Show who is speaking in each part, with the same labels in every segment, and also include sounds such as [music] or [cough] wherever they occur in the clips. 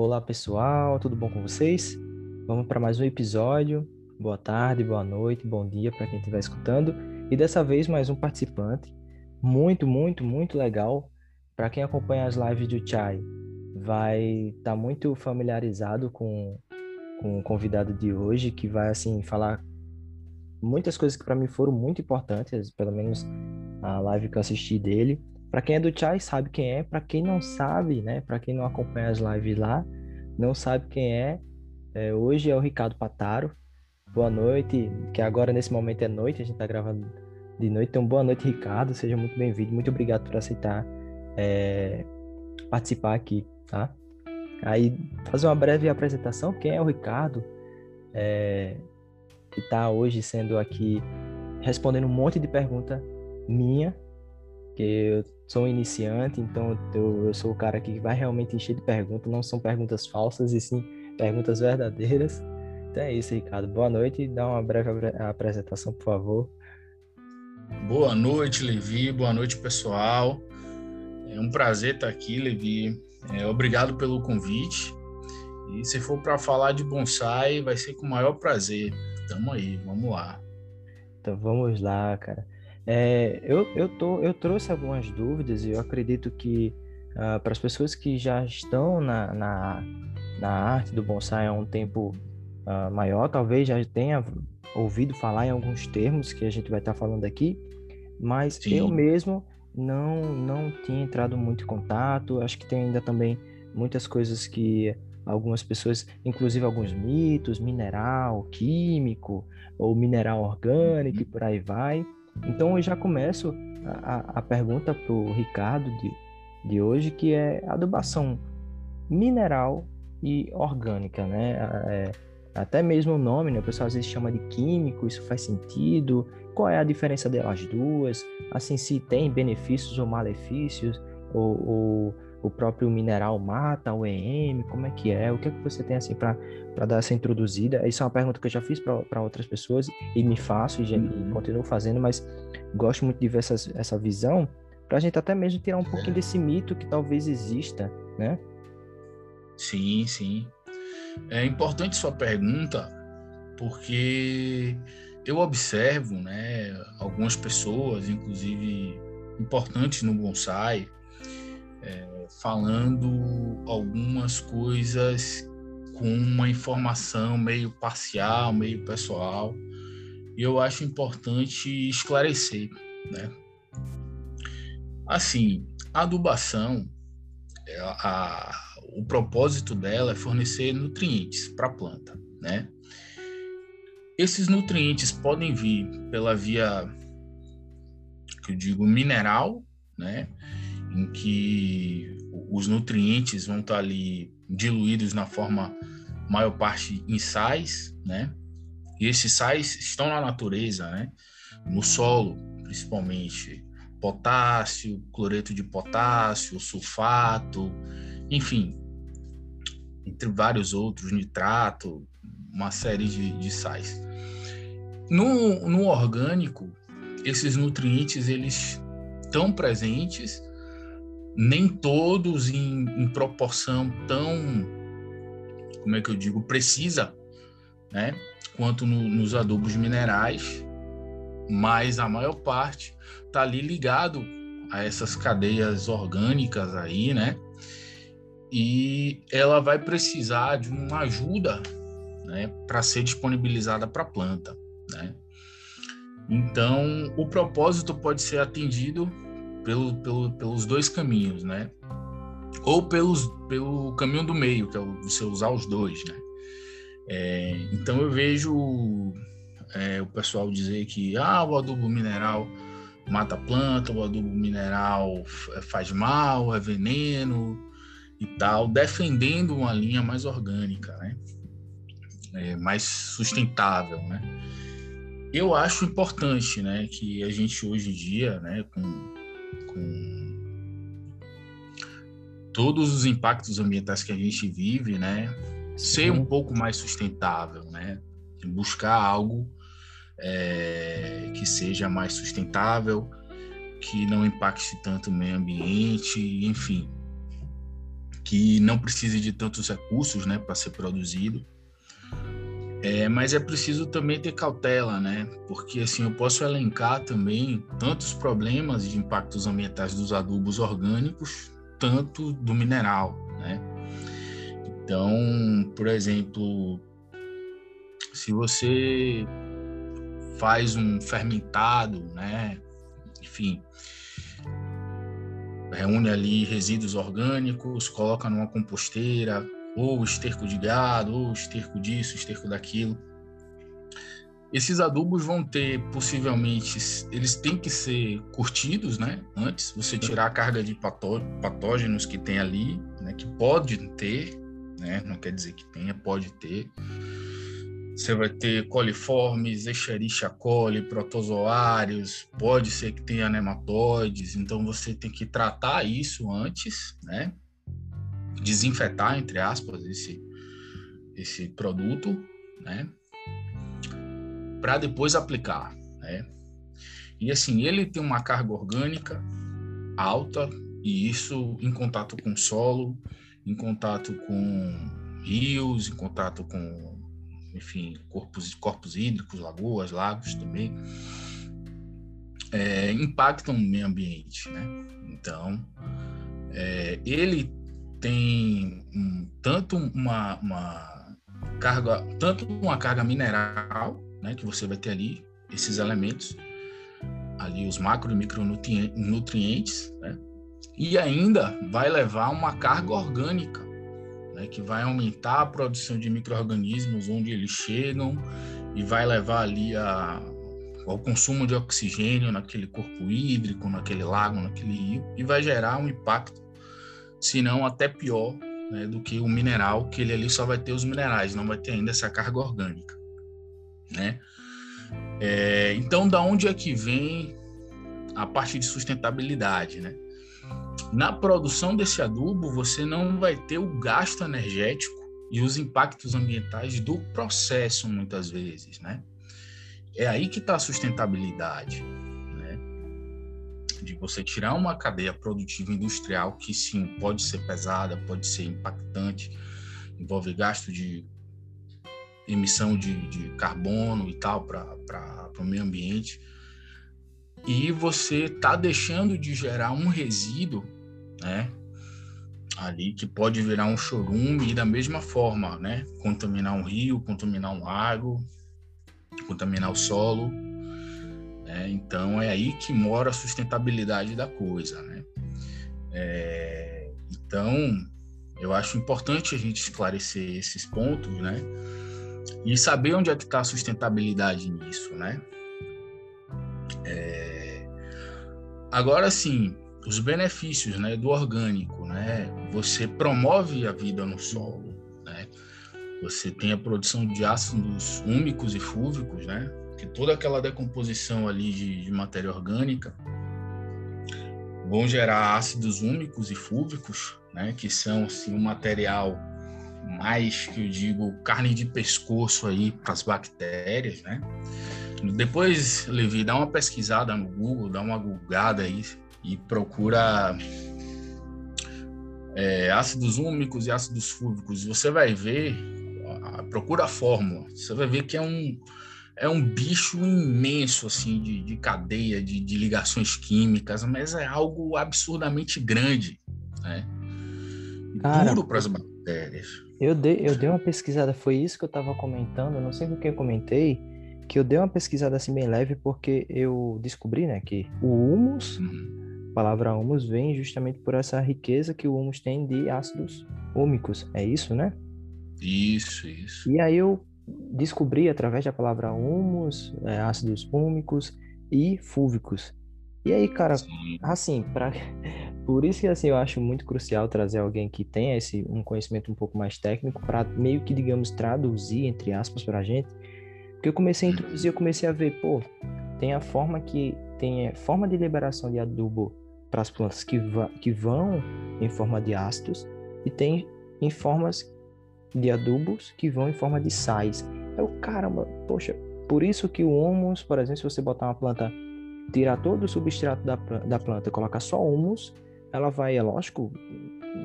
Speaker 1: Olá pessoal, tudo bom com vocês? Vamos para mais um episódio. Boa tarde, boa noite, bom dia para quem estiver escutando. E dessa vez mais um participante muito, muito, muito legal. Para quem acompanha as lives do Chai, vai estar tá muito familiarizado com, com o convidado de hoje, que vai assim falar muitas coisas que para mim foram muito importantes, pelo menos a live que eu assisti dele. Para quem é do Chai sabe quem é, para quem não sabe, né, para quem não acompanha as lives lá, não sabe quem é, é, hoje é o Ricardo Pataro. Boa noite, que agora nesse momento é noite, a gente está gravando de noite. Então, boa noite, Ricardo. Seja muito bem-vindo. Muito obrigado por aceitar é, participar aqui, tá? Aí, fazer uma breve apresentação. Quem é o Ricardo? É, que está hoje sendo aqui respondendo um monte de pergunta minha, que eu sou um iniciante, então eu, eu sou o cara que vai realmente encher de perguntas, não são perguntas falsas, e sim perguntas verdadeiras. Então é isso, Ricardo. Boa noite. Dá uma breve apresentação, por favor.
Speaker 2: Boa noite, Levi. Boa noite, pessoal. É um prazer estar aqui, Levi. É, obrigado pelo convite. E se for para falar de bonsai, vai ser com o maior prazer. Tamo aí, vamos lá.
Speaker 1: Então vamos lá, cara. É, eu, eu, tô, eu trouxe algumas dúvidas e eu acredito que uh, para as pessoas que já estão na, na, na, arte do bonsai há um tempo uh, maior, talvez já tenha ouvido falar em alguns termos que a gente vai estar tá falando aqui, mas Sim. eu mesmo não, não tinha entrado muito em contato. Acho que tem ainda também muitas coisas que algumas pessoas, inclusive alguns mitos, mineral, químico, ou mineral orgânico, uhum. e por aí vai. Então eu já começo a, a pergunta para o Ricardo de, de hoje, que é adubação mineral e orgânica, né? É, até mesmo o nome, né? O pessoal às vezes chama de químico, isso faz sentido? Qual é a diferença delas duas? Assim, se tem benefícios ou malefícios? Ou, ou o próprio mineral mata o EM? Como é que é? O que é que você tem assim para dar essa introduzida? Isso é uma pergunta que eu já fiz para outras pessoas e me faço e, uhum. e, continuo fazendo, mas gosto muito de ver essas, essa visão para a gente até mesmo tirar um pouquinho desse mito que talvez exista, né?
Speaker 2: Sim, sim. É importante sua pergunta porque eu observo, né, algumas pessoas, inclusive importantes no bonsai, é, falando algumas coisas com uma informação meio parcial, meio pessoal, e eu acho importante esclarecer, né? Assim, a adubação, é, a, a, o propósito dela é fornecer nutrientes para a planta, né? Esses nutrientes podem vir pela via que eu digo mineral, né? Em que os nutrientes vão estar ali diluídos na forma maior parte em sais, né? E esses sais estão na natureza, né? No solo, principalmente potássio, cloreto de potássio, sulfato, enfim, entre vários outros, nitrato, uma série de, de sais. No, no orgânico, esses nutrientes eles estão presentes nem todos em, em proporção tão, como é que eu digo, precisa, né? Quanto no, nos adubos minerais, mas a maior parte está ali ligado a essas cadeias orgânicas aí, né? E ela vai precisar de uma ajuda, né, para ser disponibilizada para a planta, né? Então, o propósito pode ser atendido pelo, pelo, pelos dois caminhos, né? Ou pelos, pelo caminho do meio, que é você usar os dois, né? É, então eu vejo é, o pessoal dizer que ah, o adubo mineral mata a planta, o adubo mineral faz mal, é veneno e tal, defendendo uma linha mais orgânica, né? É, mais sustentável, né? Eu acho importante, né, que a gente hoje em dia, né, com com todos os impactos ambientais que a gente vive, né? Ser um pouco mais sustentável, né? Buscar algo é, que seja mais sustentável, que não impacte tanto o meio ambiente, enfim, que não precise de tantos recursos, né, para ser produzido. É, mas é preciso também ter cautela, né? Porque assim eu posso elencar também tantos problemas de impactos ambientais dos adubos orgânicos, tanto do mineral, né? Então, por exemplo, se você faz um fermentado, né? Enfim, reúne ali resíduos orgânicos, coloca numa composteira, ou esterco de gado, ou esterco disso, esterco daquilo. Esses adubos vão ter, possivelmente, eles têm que ser curtidos, né? Antes, você tirar a carga de patógenos que tem ali, né? Que pode ter, né? Não quer dizer que tenha, pode ter. Você vai ter coliformes, Escherichia coli, protozoários, pode ser que tenha nematóides, então você tem que tratar isso antes, né? Desinfetar, entre aspas, esse, esse produto, né? Para depois aplicar, né? E assim, ele tem uma carga orgânica alta, e isso em contato com solo, em contato com rios, em contato com, enfim, corpos, corpos hídricos, lagoas, lagos também, é, impactam o meio ambiente, né? Então, é, ele tem um, tanto uma, uma, carga, tanto uma carga mineral, né, que você vai ter ali esses elementos, ali os macro e micronutrientes, né, e ainda vai levar uma carga orgânica, né, que vai aumentar a produção de microorganismos onde eles chegam e vai levar ali a, ao consumo de oxigênio naquele corpo hídrico, naquele lago, naquele rio, e vai gerar um impacto se não até pior né, do que o mineral, que ele ali só vai ter os minerais, não vai ter ainda essa carga orgânica, né? É, então, da onde é que vem a parte de sustentabilidade, né? Na produção desse adubo, você não vai ter o gasto energético e os impactos ambientais do processo, muitas vezes, né? É aí que está a sustentabilidade de você tirar uma cadeia produtiva industrial que sim pode ser pesada, pode ser impactante, envolve gasto de emissão de, de carbono e tal para o meio ambiente, e você está deixando de gerar um resíduo, né? Ali que pode virar um chorume e da mesma forma, né? Contaminar um rio, contaminar um lago, contaminar o solo né? Então é aí que mora a sustentabilidade da coisa. Né? É, então eu acho importante a gente esclarecer esses pontos, né? E saber onde é que está a sustentabilidade nisso, né? É... Agora sim, os benefícios, né, do orgânico, né? Você promove a vida no solo, né? Você tem a produção de ácidos úmicos e fúvicos, né? Que toda aquela decomposição ali de, de matéria orgânica vão gerar ácidos úmicos e fúvicos, né, que são assim um material mais que eu digo carne de pescoço aí para as bactérias, né? Depois, Levi, dá uma pesquisada no Google, dá uma googada aí e procura é, ácidos úmicos e ácidos fúvicos. Você vai ver, procura a fórmula, você vai ver que é um é um bicho imenso, assim, de, de cadeia, de, de, ligações químicas, mas é algo absurdamente grande, né? Cara, duro para as bactérias.
Speaker 1: Eu dei, eu dei uma pesquisada, foi isso que eu estava comentando, não sei com quem eu comentei, que eu dei uma pesquisada assim bem leve, porque eu descobri, né, que o humus, uhum. a palavra humus, vem justamente por essa riqueza que o humus tem de ácidos úmicos, é isso, né?
Speaker 2: Isso, isso.
Speaker 1: E aí eu descobri através da palavra humus, é, ácidos úmicos e fúvicos. E aí, cara, Sim. assim, para [laughs] por isso que assim eu acho muito crucial trazer alguém que tenha esse um conhecimento um pouco mais técnico para meio que digamos traduzir entre aspas para a gente. Porque eu comecei a introduzir, eu comecei a ver, pô, tem a forma que tem a forma de liberação de adubo para as plantas que, que vão em forma de ácidos e tem em formas de adubos que vão em forma de sais. É o caramba, poxa, por isso que o humus, por exemplo, se você botar uma planta, tirar todo o substrato da, da planta, colocar só humus, ela vai, é lógico,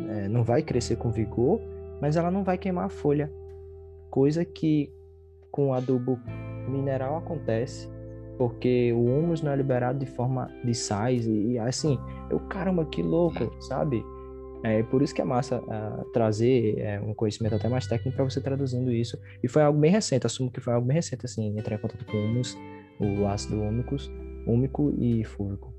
Speaker 1: é, não vai crescer com vigor, mas ela não vai queimar a folha. Coisa que com adubo mineral acontece, porque o humus não é liberado de forma de sais e, e assim, eu caramba, que louco, sabe? É por isso que é massa uh, trazer é, um conhecimento até mais técnico para você traduzindo isso. E foi algo bem recente, assumo que foi algo bem recente, assim, entrar em contato com o humus, o ácido úmico, úmico e fúvico.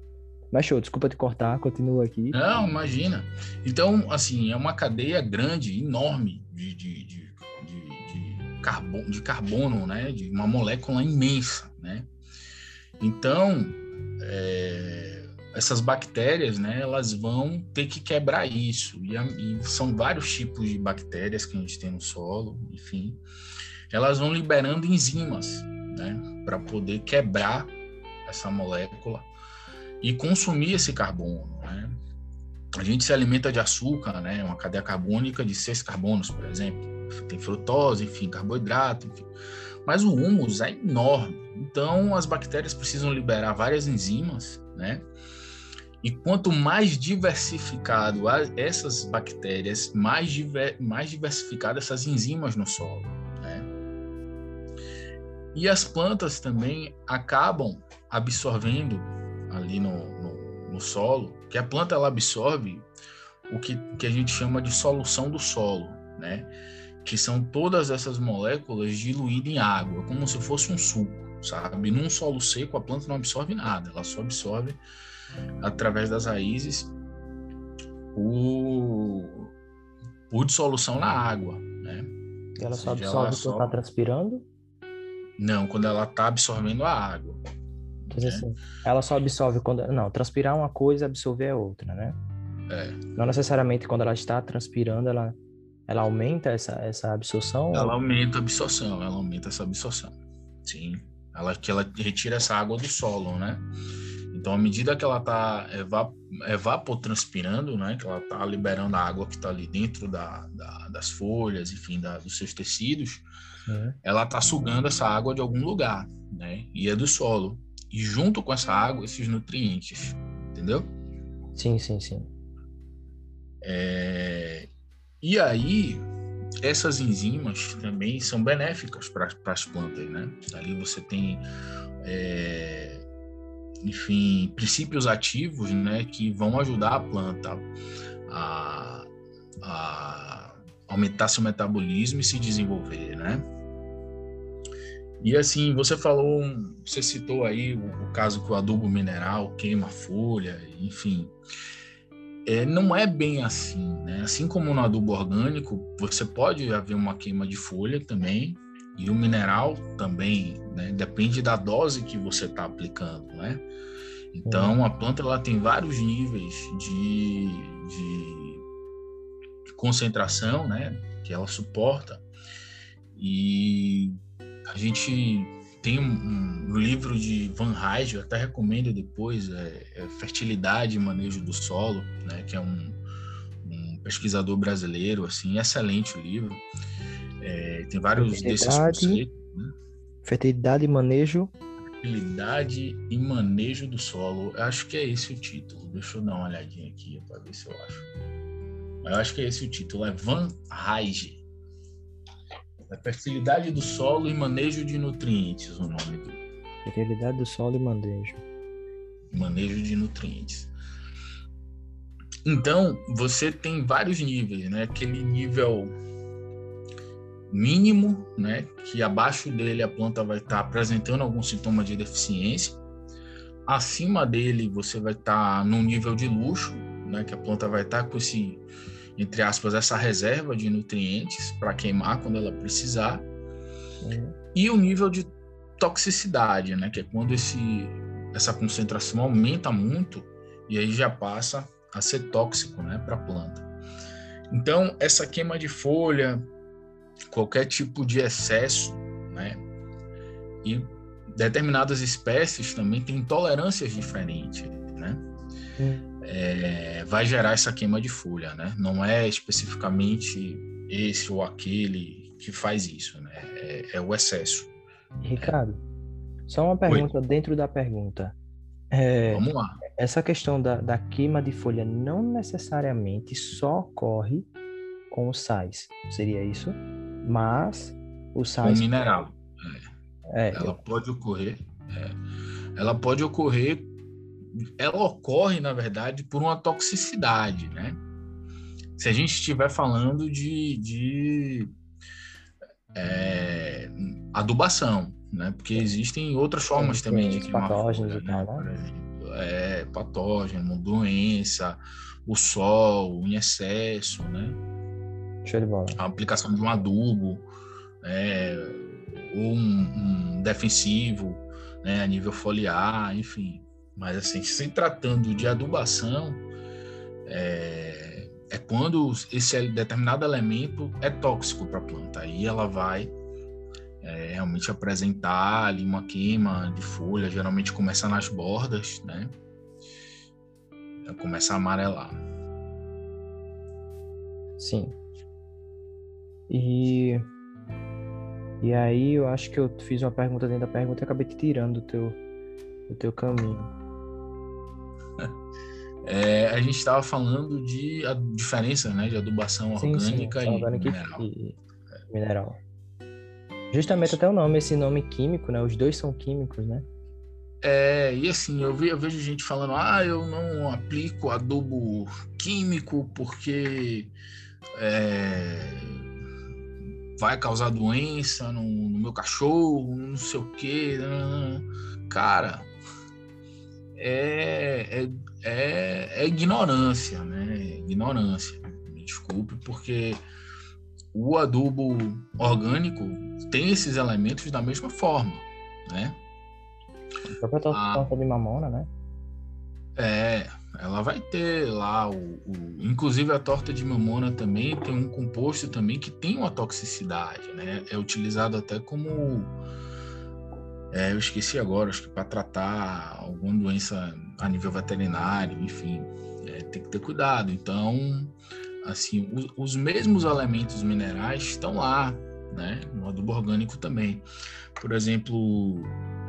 Speaker 1: Mas show, desculpa te cortar, continua aqui.
Speaker 2: Não, imagina. Então, assim, é uma cadeia grande, enorme de, de, de, de, carbono, de carbono, né? De uma molécula imensa, né? Então, é essas bactérias, né, elas vão ter que quebrar isso. E, e, são vários tipos de bactérias que a gente tem no solo, enfim. Elas vão liberando enzimas, né, para poder quebrar essa molécula e consumir esse carbono, né? A gente se alimenta de açúcar, né, uma cadeia carbônica de seis carbonos, por exemplo. Tem frutose, enfim, carboidrato, enfim. Mas o humus é enorme. Então, as bactérias precisam liberar várias enzimas, né? E quanto mais diversificado essas bactérias, mais, diver, mais diversificadas essas enzimas no solo. Né? E as plantas também acabam absorvendo ali no, no, no, solo, que a planta ela absorve o que, que a gente chama de solução do solo, né? que são todas essas moléculas diluídas em água, como se fosse um suco, sabe? Num solo seco a planta não absorve nada, ela só absorve através das raízes por, por dissolução na água, né?
Speaker 1: Ela só absorve ela quando está transpirando?
Speaker 2: Não, quando ela está absorvendo a água.
Speaker 1: Né? assim, ela só absorve quando... Não, transpirar uma coisa, absorver é outra, né?
Speaker 2: É.
Speaker 1: Não necessariamente quando ela está transpirando, ela, ela aumenta essa, essa absorção?
Speaker 2: Ela ou... aumenta a absorção, ela aumenta essa absorção. Sim. Ela, que ela retira essa água do solo, né? Então, à medida que ela está evap evapotranspirando, né, que ela está liberando a água que está ali dentro da, da, das folhas, enfim, da, dos seus tecidos, uhum. ela está sugando essa água de algum lugar, né, e é do solo. E junto com essa água, esses nutrientes, entendeu?
Speaker 1: Sim, sim, sim.
Speaker 2: É... E aí, essas enzimas também são benéficas para as plantas, né? Ali você tem é, enfim, princípios ativos, né, que vão ajudar a planta a, a aumentar seu metabolismo e se desenvolver, né? E assim, você falou, você citou aí o, o caso que o adubo mineral queima folha, enfim. É, não é bem assim, né? Assim como no adubo orgânico, você pode haver uma queima de folha também, e o mineral também, né? Depende da dose que você está aplicando, né? Então, a planta ela tem vários níveis de, de, concentração, né? Que ela suporta. E a gente tem um, um livro de Van Rijs, eu até recomendo depois, é, é Fertilidade e Manejo do Solo, né? Que é um, um pesquisador brasileiro, assim, excelente o livro. É, tem vários desses conceitos. Né?
Speaker 1: Fertilidade e manejo.
Speaker 2: Fertilidade e manejo do solo. Eu acho que é esse o título. Deixa eu dar uma olhadinha aqui para ver se eu acho. Eu acho que é esse o título. É Van Rijge. É fertilidade do solo e manejo de nutrientes, o nome do.
Speaker 1: Fertilidade do solo e manejo.
Speaker 2: Manejo de nutrientes. Então, você tem vários níveis, né? Aquele nível mínimo, né, que abaixo dele a planta vai estar tá apresentando algum sintoma de deficiência. Acima dele você vai estar tá num nível de luxo, né, que a planta vai estar tá com esse, entre aspas, essa reserva de nutrientes para queimar quando ela precisar. Uhum. E o nível de toxicidade, né, que é quando esse, essa concentração aumenta muito e aí já passa a ser tóxico, né, para a planta. Então, essa queima de folha, qualquer tipo de excesso, né? E determinadas espécies também têm tolerâncias diferentes, né? É, vai gerar essa queima de folha, né? Não é especificamente esse ou aquele que faz isso, né? É, é o excesso.
Speaker 1: Ricardo, só uma pergunta Oi? dentro da pergunta.
Speaker 2: É, Vamos lá.
Speaker 1: essa questão da, da queima de folha não necessariamente só ocorre com os sais, seria isso? Mas o sais...
Speaker 2: Com mineral. É. é. Ela pode ocorrer. É. Ela pode ocorrer. Ela ocorre, na verdade, por uma toxicidade, né? Se a gente estiver falando de, de é, adubação, né? Porque existem outras formas Sim, também de
Speaker 1: queimar patógenos folha, e tal, né?
Speaker 2: né? É, patógeno, doença, o sol em excesso, né?
Speaker 1: Show de bola.
Speaker 2: A aplicação de um adubo, é, ou um, um, defensivo, né, a nível foliar, enfim. Mas assim, se tratando de adubação, é, é quando esse determinado elemento é tóxico para a planta. Aí ela vai é, realmente apresentar ali uma queima de folha, geralmente começa nas bordas, né? Começa a amarelar.
Speaker 1: Sim. E e aí eu acho que eu fiz uma pergunta dentro da pergunta e acabei te tirando do teu do teu caminho. [laughs]
Speaker 2: É, a gente estava falando de a diferença né, de adubação sim, orgânica, sim, e, orgânica mineral.
Speaker 1: e mineral. Justamente até o nome, esse nome químico, né? Os dois são químicos, né?
Speaker 2: É, e assim, eu, vi, eu vejo gente falando, ah, eu não aplico adubo químico porque é, vai causar doença no, no, meu cachorro, não sei o quê. Cara, é, é, é, é ignorância, né? Ignorância. Me desculpe, porque o adubo orgânico tem esses elementos da mesma forma, né?
Speaker 1: A própria torta de mamona, né?
Speaker 2: É, ela vai ter lá o, o, inclusive a torta de mamona também tem um composto também que tem uma toxicidade, né? É utilizado até como é, eu esqueci agora, acho que para tratar alguma doença a nível veterinário, enfim, é, tem que ter cuidado. Então, assim, os, os mesmos elementos minerais estão lá, né? No adubo orgânico também. Por exemplo,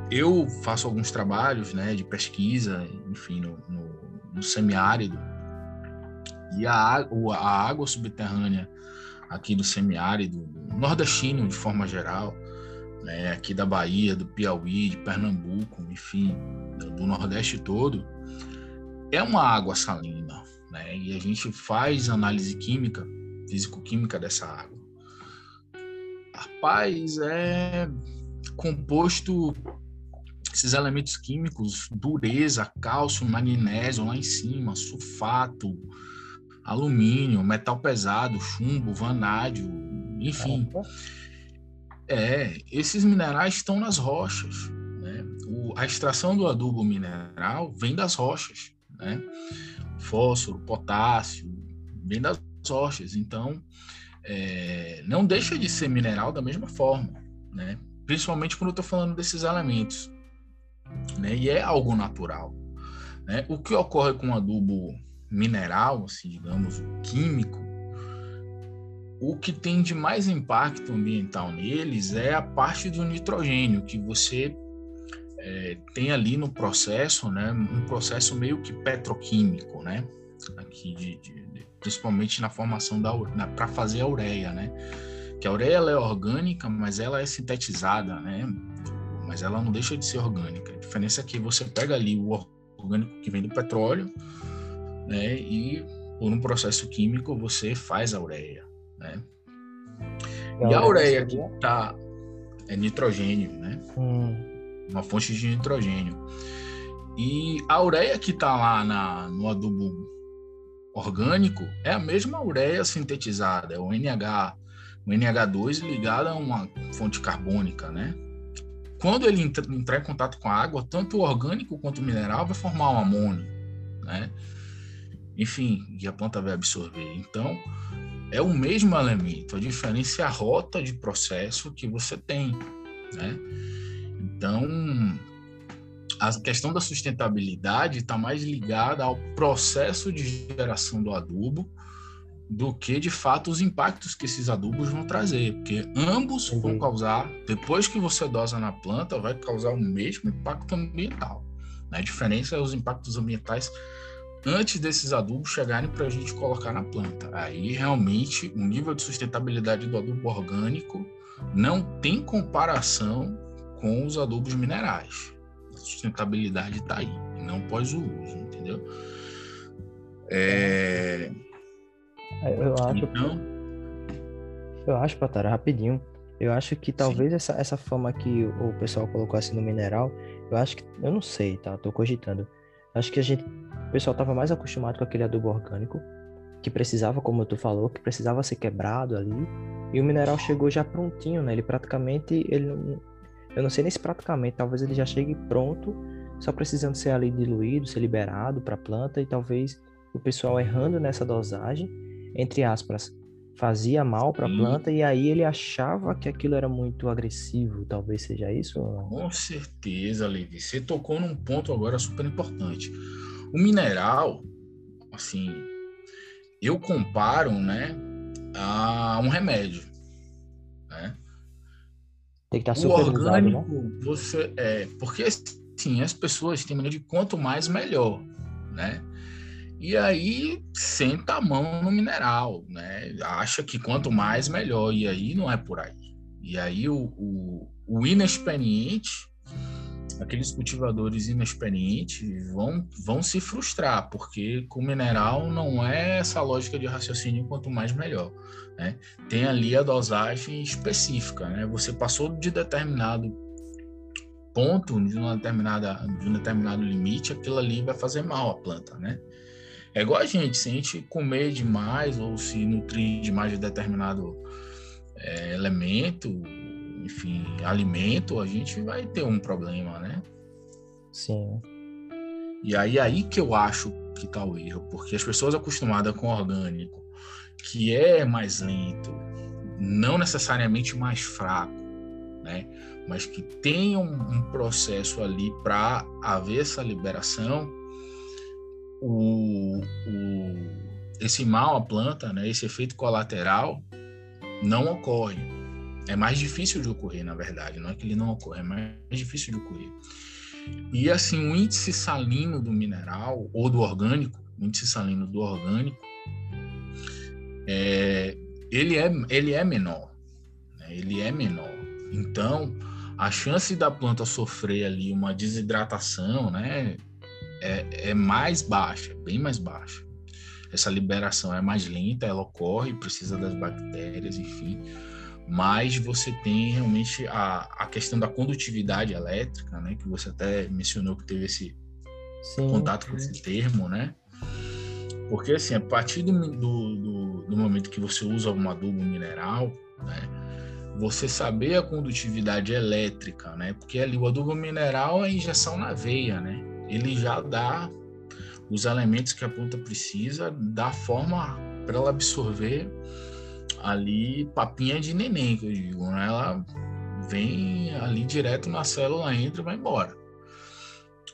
Speaker 2: eu faço alguns trabalhos, né, de pesquisa, enfim, no, no, no semiárido. E a, a água subterrânea aqui do semiárido, nordestino de forma geral, né, aqui da Bahia, do Piauí, de Pernambuco, enfim, do, Nordeste todo, é uma água salina, né? E a gente faz análise química, físico-química dessa água. Rapaz, é composto esses elementos químicos, dureza, cálcio, magnésio lá em cima, sulfato, alumínio, metal pesado, chumbo, vanádio, enfim. É, esses minerais estão nas rochas. Né? O, a extração do adubo mineral vem das rochas, né? Fósforo, potássio, vem das rochas. Então, é, não deixa de ser mineral da mesma forma, né? Principalmente quando eu estou falando desses elementos, né? E é algo natural, né? O que ocorre com adubo mineral, assim, digamos, químico, o que tem de mais impacto ambiental neles é a parte do nitrogênio, que você é, tem ali no processo, né, um processo meio que petroquímico, né, aqui de, de, de principalmente na formação da para fazer a ureia, né, que a ureia é orgânica, mas ela é sintetizada, né, mas ela não deixa de ser orgânica. A diferença é que você pega ali o orgânico que vem do petróleo, né, e por um processo químico você faz a ureia né? E a ureia que tá é nitrogênio, né? Hum. Uma fonte de nitrogênio. E a ureia que está lá na, no adubo orgânico é a mesma ureia sintetizada, é o NH, o NH2 ligado a uma fonte carbônica, né? Quando ele entrar em contato com a água, tanto o orgânico quanto o mineral vai formar um amônio, né? Enfim, e a planta vai absorver. Então, é o mesmo elemento, a diferença é a rota de processo que você tem, né? Então, a questão da sustentabilidade está mais ligada ao processo de geração do adubo do que, de fato, os impactos que esses adubos vão trazer, porque ambos uhum. vão causar, depois que você dosa na planta, vai causar o mesmo impacto ambiental, A diferença é os impactos ambientais antes desses adubos chegarem para a gente colocar na planta. Aí realmente o nível de sustentabilidade do adubo orgânico não tem comparação com os adubos minerais. A sustentabilidade está aí, não pós o uso, entendeu? É...
Speaker 1: Eu acho. Então... Eu acho, Patara, rapidinho. Eu acho que talvez essa, essa forma que o pessoal colocou assim no mineral, eu acho que. Eu não sei, tá? Tô cogitando. Acho que a gente. O pessoal tava mais acostumado com aquele adubo orgânico, que precisava, como tu falou, que precisava ser quebrado ali. E o mineral chegou já prontinho, né? Ele praticamente. Ele não, eu não sei nem se praticamente, talvez ele já chegue pronto, só precisando ser ali diluído, ser liberado para a planta e talvez o pessoal errando nessa dosagem, entre aspas, fazia mal para a planta e aí ele achava que aquilo era muito agressivo, talvez seja isso?
Speaker 2: Com certeza, Levi. Você tocou num ponto agora super importante. O mineral, assim, eu comparo, né, a um remédio, né?
Speaker 1: Tem que estar super o orgânico,
Speaker 2: né? você é, porque assim, as pessoas têm maneira de quanto mais melhor, né? E aí senta a mão no mineral, né? Acha que quanto mais melhor, e aí não é por aí. E aí o, o, o inexperiente, aqueles cultivadores inexperientes vão, vão se frustrar, porque com mineral não é essa lógica de raciocínio quanto mais melhor. Né? Tem ali a dosagem específica, né? Você passou de determinado ponto, de, uma determinada, de um determinado limite, aquilo ali vai fazer mal à planta, né? É igual a gente, se a gente comer demais ou se nutrir demais de determinado é, elemento, enfim, alimento, a gente vai ter um problema, né?
Speaker 1: Sim.
Speaker 2: E aí aí que eu acho que tá o erro, porque as pessoas acostumadas com orgânico, que é mais lento, não necessariamente mais fraco, né? Mas que tem um, um processo ali para haver essa liberação, o, o, esse mal à planta, né, esse efeito colateral, não ocorre. É mais difícil de ocorrer, na verdade. Não é que ele não ocorre, é mais difícil de ocorrer. E assim, o índice salino do mineral ou do orgânico, o índice salino do orgânico, é, ele, é, ele é menor. Né? Ele é menor. Então, a chance da planta sofrer ali uma desidratação, né, é, é mais baixa, bem mais baixa. Essa liberação é mais lenta, ela ocorre, precisa das bactérias, enfim. Mas você tem realmente a, a questão da condutividade elétrica, né? Que você até mencionou que teve esse sim, contato com esse termo, né? Porque, assim, a partir do, do, do, do momento que você usa um adubo mineral, né? Você saber a condutividade elétrica, né? Porque ali o adubo mineral é injeção na veia, né? Ele já dá os elementos que a planta precisa da forma para ela absorver ali papinha de neném, que eu digo, né? Ela vem ali direto na célula, entra e vai embora.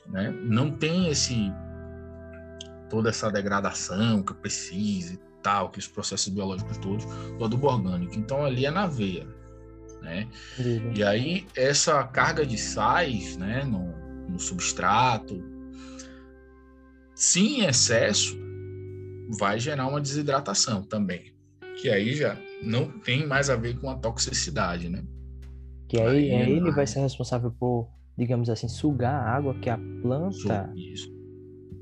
Speaker 2: Né? Não tem esse toda essa degradação que precisa e tal, que os processos biológicos todos do adubo orgânico. Então ali é na veia, né? Uhum. E aí essa carga de sais, né, no, no substrato. Se em excesso, vai gerar uma desidratação também, que aí já não tem mais a ver com a toxicidade, né?
Speaker 1: Que aí, aí ele vai ser responsável por, digamos assim, sugar a água que a planta. Isso.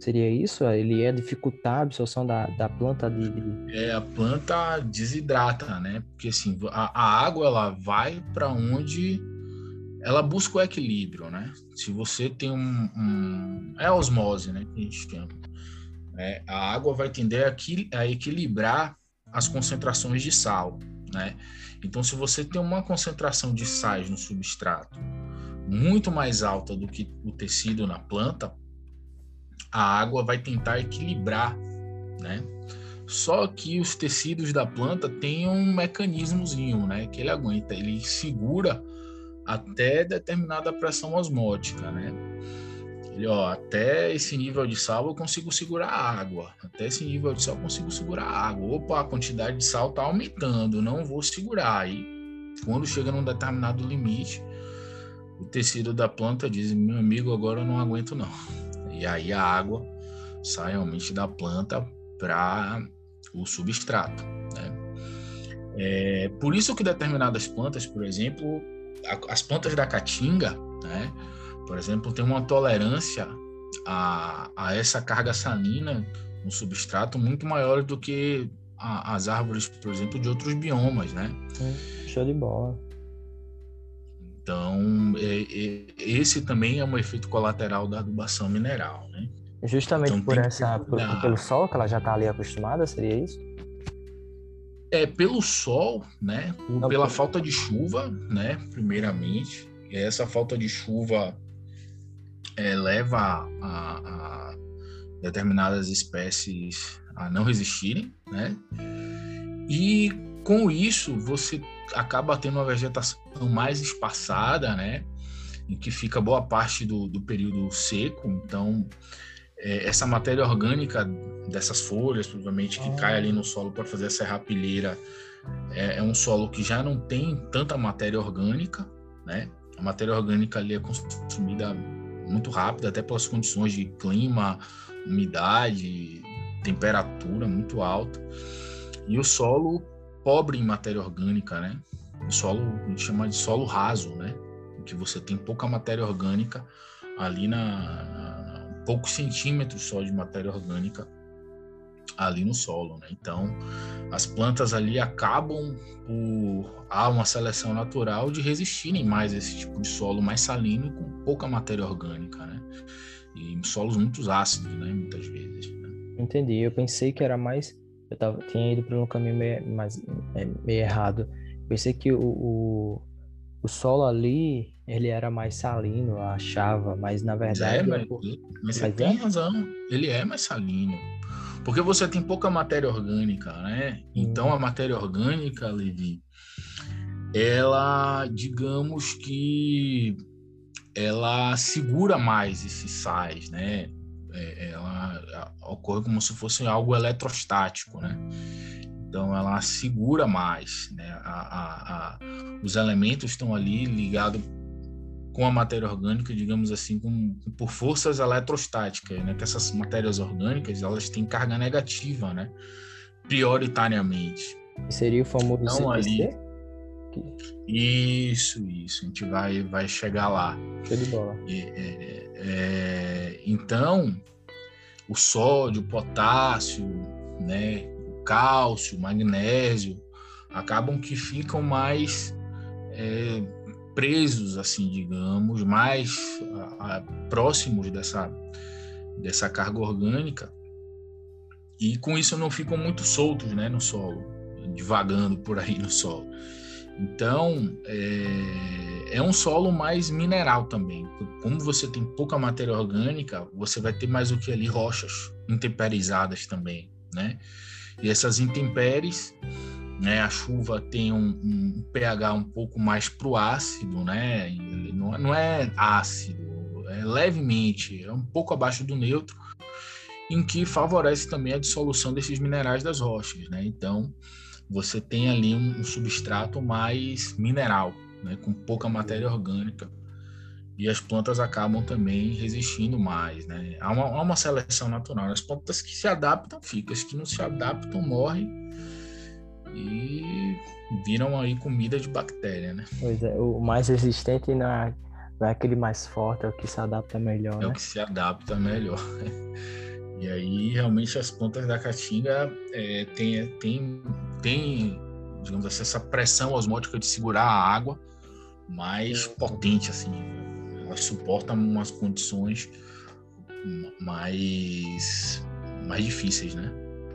Speaker 1: Seria isso? Ele ia dificultar a absorção da, da planta de, de,
Speaker 2: É, a planta desidrata, né? Porque assim, a, a água ela vai para onde ela busca o equilíbrio, né? Se você tem um, um é a osmose, né, que a gente chama. É, a água vai tender a, a equilibrar as concentrações de sal, né? Então, se você tem uma concentração de sais no substrato muito mais alta do que o tecido na planta, a água vai tentar equilibrar, né? Só que os tecidos da planta têm um mecanismozinho, né? Que ele aguenta, ele segura até determinada pressão osmótica, né? Ele, ó, até esse nível de sal eu consigo segurar a água. Até esse nível de sal eu consigo segurar a água. Opa, a quantidade de sal tá aumentando, não vou segurar. Aí, quando chega num determinado limite, o tecido da planta diz: meu amigo, agora eu não aguento não. E aí a água sai realmente da planta para o substrato. Né? É, por isso que determinadas plantas, por exemplo, as plantas da caatinga, né, por exemplo, tem uma tolerância a, a essa carga salina no substrato muito maior do que a, as árvores, por exemplo, de outros biomas, né?
Speaker 1: Show de bola.
Speaker 2: Então, é, é, esse também é um efeito colateral da adubação mineral, né?
Speaker 1: Justamente então, por essa, por, pelo sol que ela já está ali acostumada, seria isso?
Speaker 2: É pelo sol, né? Por, pela falta de chuva, né? Primeiramente, e essa falta de chuva é, leva a, a, determinadas espécies a não resistirem, né? E com isso você acaba tendo uma vegetação mais espaçada, né? Em que fica boa parte do, do período seco. Então, é, essa matéria orgânica dessas folhas, provavelmente, que cai ali no solo para fazer essa rapilheira, é, é, um solo que já não tem tanta matéria orgânica, né? A matéria orgânica ali é consumida muito rápido, até pelas condições de clima, umidade, temperatura muito alta. E o solo pobre em matéria orgânica, né? O solo a gente chama de solo raso, né? Em que você tem pouca matéria orgânica ali na, poucos centímetros só de matéria orgânica ali no solo, né? Então, as plantas ali acabam por há uma seleção natural de resistirem mais a esse tipo de solo mais salino com pouca matéria orgânica, né? E solos muito ácidos, né? Muitas vezes. Né?
Speaker 1: Entendi. Eu pensei que era mais eu tava, tinha ido por um caminho meio, mais, é, meio errado. Pensei que o, o, solo ali, ele era mais salino, eu achava, mas na verdade... É,
Speaker 2: mas, mas você mas tem é? razão, ele é mais salino. Porque você tem pouca matéria orgânica, né? Então hum. a matéria orgânica, Levi, ela, digamos que ela segura mais esses sais, né? É, ela ocorre como se fosse algo eletrostático, né? Então ela segura mais, né? A, a, a, os elementos estão ali ligados com a matéria orgânica, digamos assim, com, por forças eletrostáticas, né? Que essas matérias orgânicas elas têm carga negativa, né? Prioritariamente.
Speaker 1: Seria o famoso então, CPC? ali
Speaker 2: isso, isso. A gente vai, vai chegar lá.
Speaker 1: Show de bola.
Speaker 2: É, é, então, o sódio, o potássio, né, cálcio, magnésio, acabam que ficam mais é, presos, assim, digamos, mais a, a, próximos dessa, dessa carga orgânica. E com isso não ficam muito soltos né, no solo, divagando por aí no solo. Então, é, é, um solo mais mineral também. Como você tem pouca matéria orgânica, você vai ter mais o que ali rochas intemperizadas também, né? E essas intempéries, né? A chuva tem um, um pH um pouco mais pro ácido, né? Não, não é ácido, é levemente, é um pouco abaixo do neutro, em que favorece também a dissolução desses minerais das rochas, né? Então, você tem ali um, um substrato mais mineral, né, com pouca matéria orgânica. E as plantas acabam também resistindo mais, né? Há uma, há uma seleção natural. As plantas que se adaptam ficam, as que não se adaptam morrem e viram aí comida de bactéria, né?
Speaker 1: Pois é, o mais resistente não é, não é aquele mais forte, é o que se adapta melhor, É
Speaker 2: né? o que se adapta melhor. [laughs] E aí, realmente, as plantas da caatinga é, tem, tem, tem, digamos assim, essa pressão osmótica de segurar a água mais potente, assim. Elas suportam umas condições mais, mais difíceis, né?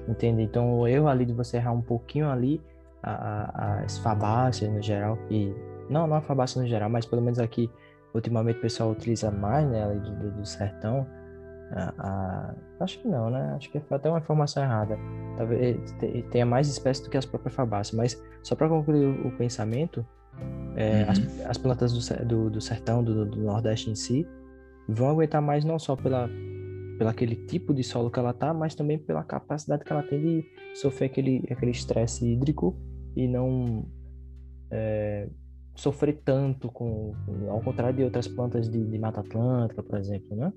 Speaker 1: Entendi. Então, o erro ali de você errar um pouquinho ali, as fabáceas no geral, que... Não, não a fabácea no geral, mas pelo menos aqui, ultimamente o pessoal utiliza mais, né, ali do, do sertão, a, a, acho que não, né? Acho que foi até uma informação errada. Talvez tenha mais espécies do que as próprias fabáceas. Mas só para concluir o, o pensamento, é, uhum. as, as, plantas do, do, do sertão, do, do, Nordeste em si, vão aguentar mais não só pela, pela aquele tipo de solo que ela tá, mas também pela capacidade que ela tem de sofrer aquele aquele estresse hídrico e não é, sofrer tanto com, ao contrário de outras plantas de, de Mata Atlântica, por exemplo, né?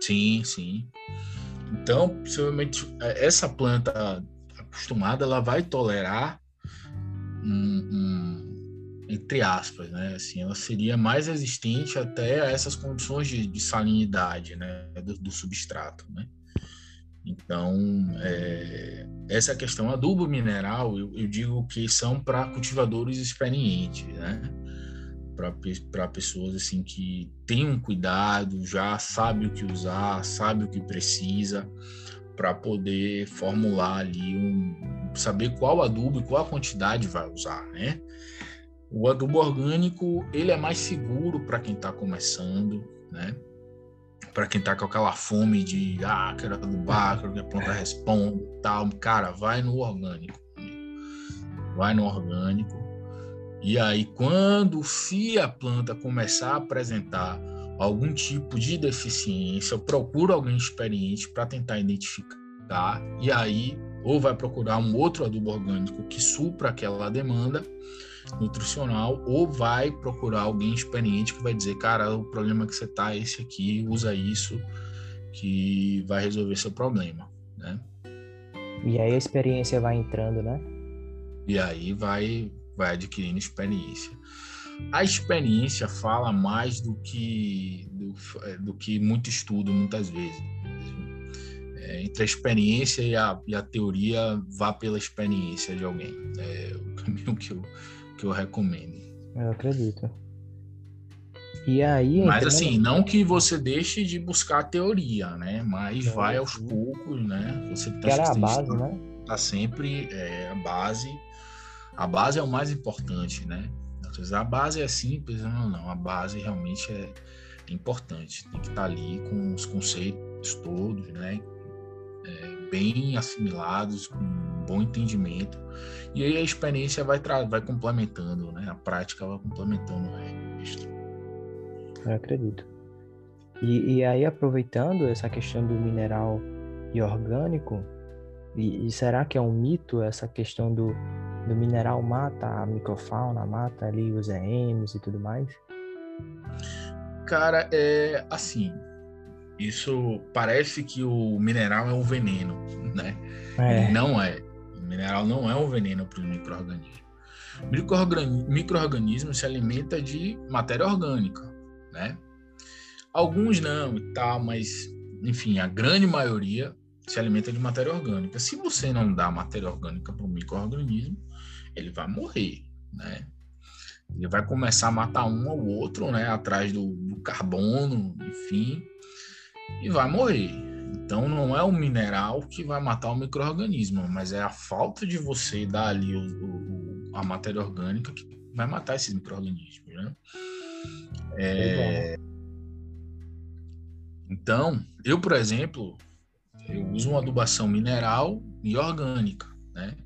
Speaker 2: Sim, sim. Então, possivelmente, é, essa planta acostumada, ela vai tolerar um, um, entre aspas, né? Assim, ela seria mais resistente até a essas condições de, de salinidade, né? Do, do substrato, né? Então, é, essa questão adubo mineral, eu, eu digo que são para cultivadores experientes, né? Para pessoas assim que têm um cuidado, já sabe o que usar, sabe o que precisa, para poder formular ali um saber qual adubo e qual a quantidade vai usar, né? O adubo orgânico ele é mais seguro para quem está começando, né? Para quem está com aquela fome de ah, quero adubar, quero que a planta responda, tal, cara, vai no orgânico, vai no orgânico. E aí quando se a planta começar a apresentar algum tipo de deficiência, procura alguém experiente para tentar identificar e aí ou vai procurar um outro adubo orgânico que supra aquela demanda nutricional, ou vai procurar alguém experiente que vai dizer, cara, o problema que você tá é esse aqui, usa isso que vai resolver seu problema, né?
Speaker 1: E aí a experiência vai entrando, né?
Speaker 2: E aí vai vai adquirindo experiência. A experiência fala mais do que do, do que muito estudo muitas vezes é, entre a experiência e a, e a teoria, vá pela experiência de alguém. É o caminho que eu, eu recomendo.
Speaker 1: Eu acredito. E aí.
Speaker 2: Mas entrando... assim, não que você deixe de buscar teoria, né? Mas é, vai aos poucos, né? Você
Speaker 1: tá, era a base,
Speaker 2: tá,
Speaker 1: né?
Speaker 2: Tá sempre é, a base. A base é o mais importante, né? Às vezes a base é simples, não, não. A base realmente é importante. Tem que estar tá ali com os conceitos todos, né? É, bem assimilados, com um bom entendimento. E aí a experiência vai, vai complementando, né? A prática vai complementando o resto.
Speaker 1: Eu acredito. E, e aí, aproveitando essa questão do mineral e orgânico, e, e, será que é um mito essa questão do, do mineral mata a microfauna, mata ali os EMs e tudo mais?
Speaker 2: Cara, é assim, isso parece que o mineral é um veneno, né? É. Não é. O mineral não é um veneno para os micro-organismos. Micro-organismo se alimenta de matéria orgânica, né? Alguns não e tal, mas, enfim, a grande maioria se alimenta de matéria orgânica. Se você não dá matéria orgânica para o microorganismo, ele vai morrer, né? Ele vai começar a matar um ou outro, né? Atrás do, do carbono, enfim e vai morrer. Então não é o mineral que vai matar o microorganismo, mas é a falta de você dar ali o, o, a matéria orgânica que vai matar esses microorganismos, né? É... Então, eu, por exemplo, eu uso uma adubação mineral e orgânica, né?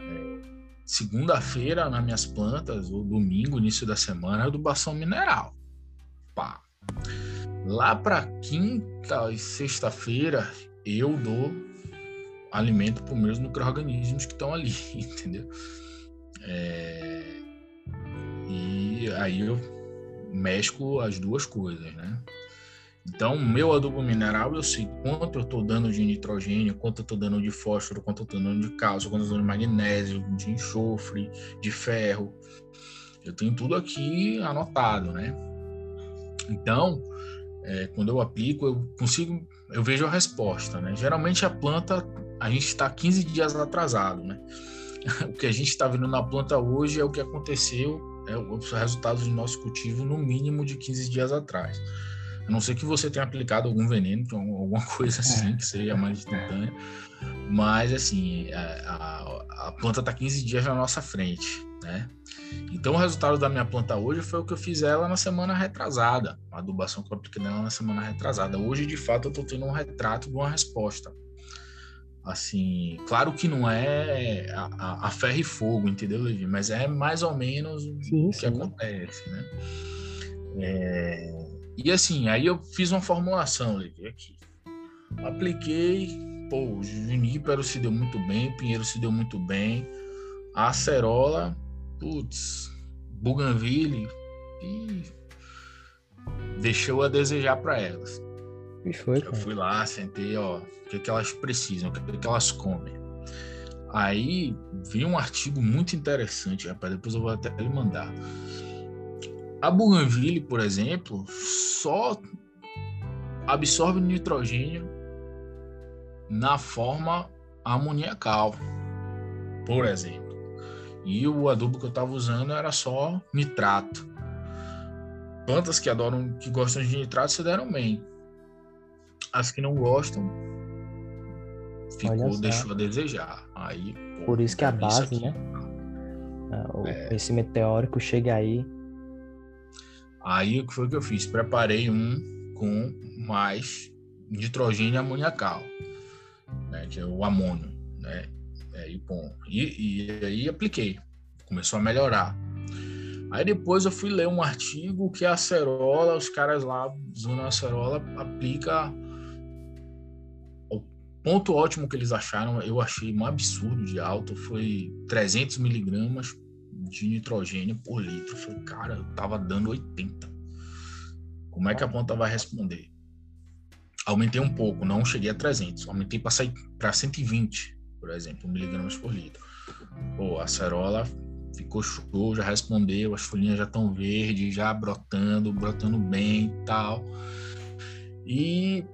Speaker 2: É, Segunda-feira, nas minhas plantas, ou domingo, início da semana, é adubação mineral. Pá. Lá para quinta e sexta-feira, eu dou alimento para os meus micro-organismos que estão ali, [laughs] entendeu? É... E aí eu mesclo as duas coisas, né? Então, meu adubo mineral, eu sei quanto eu estou dando de nitrogênio, quanto eu estou dando de fósforo, quanto eu estou dando de cálcio, quanto eu estou dando de magnésio, de enxofre, de ferro. Eu tenho tudo aqui anotado, né? Então, é, quando eu aplico, eu consigo, eu vejo a resposta, né? Geralmente a planta, a gente está 15 dias atrasado, né? [laughs] o que a gente está vendo na planta hoje é o que aconteceu, é os resultados do nosso cultivo no mínimo de 15 dias atrás. A não ser que você tenha aplicado algum veneno, alguma [laughs] coisa assim, que seria mais instantânea. Mas, assim, a, a, a planta está 15 dias na nossa frente, né? Então, o resultado da minha planta hoje foi o que eu fiz ela na semana retrasada, a adubação que eu apliquei nela na semana retrasada. Hoje, de fato, eu estou tendo um retrato de uma resposta. Assim, claro que não é a, a ferro e fogo, entendeu, Levi? Mas é mais ou menos sim, o que sim. acontece, né? É... E assim, aí eu fiz uma formulação, Levi, aqui. Apliquei, pô, o Junípero se deu muito bem, o Pinheiro se deu muito bem, a acerola putz, Bougainville e deixou a desejar para elas.
Speaker 1: E foi,
Speaker 2: Eu fui lá, sentei, ó, o que, que elas precisam, o que, que elas comem. Aí vi um artigo muito interessante, rapaz, depois eu vou até lhe mandar. A Bougainville, por exemplo, só absorve nitrogênio na forma amoniacal, por exemplo. E o adubo que eu estava usando era só nitrato. Plantas que adoram, que gostam de nitrato se deram bem. As que não gostam, ficou, deixou a desejar. Aí,
Speaker 1: pô, por isso que a base, né? Ah, o é... conhecimento teórico chega aí.
Speaker 2: Aí o que foi que eu fiz? Preparei um com mais nitrogênio amoniacal, né, que é o amônio, né? É, e, bom, e, e aí apliquei, começou a melhorar. Aí depois eu fui ler um artigo que a acerola, os caras lá usando a acerola, aplica o ponto ótimo que eles acharam, eu achei um absurdo de alto, foi 300 miligramas de nitrogênio por litro. Eu falei, cara, eu tava dando 80. Como é que a planta vai responder? Aumentei um pouco, não cheguei a 300, aumentei para 120, por exemplo, miligramas por litro. Pô, a acerola ficou show, já respondeu, as folhinhas já estão verdes, já brotando, brotando bem e tal. E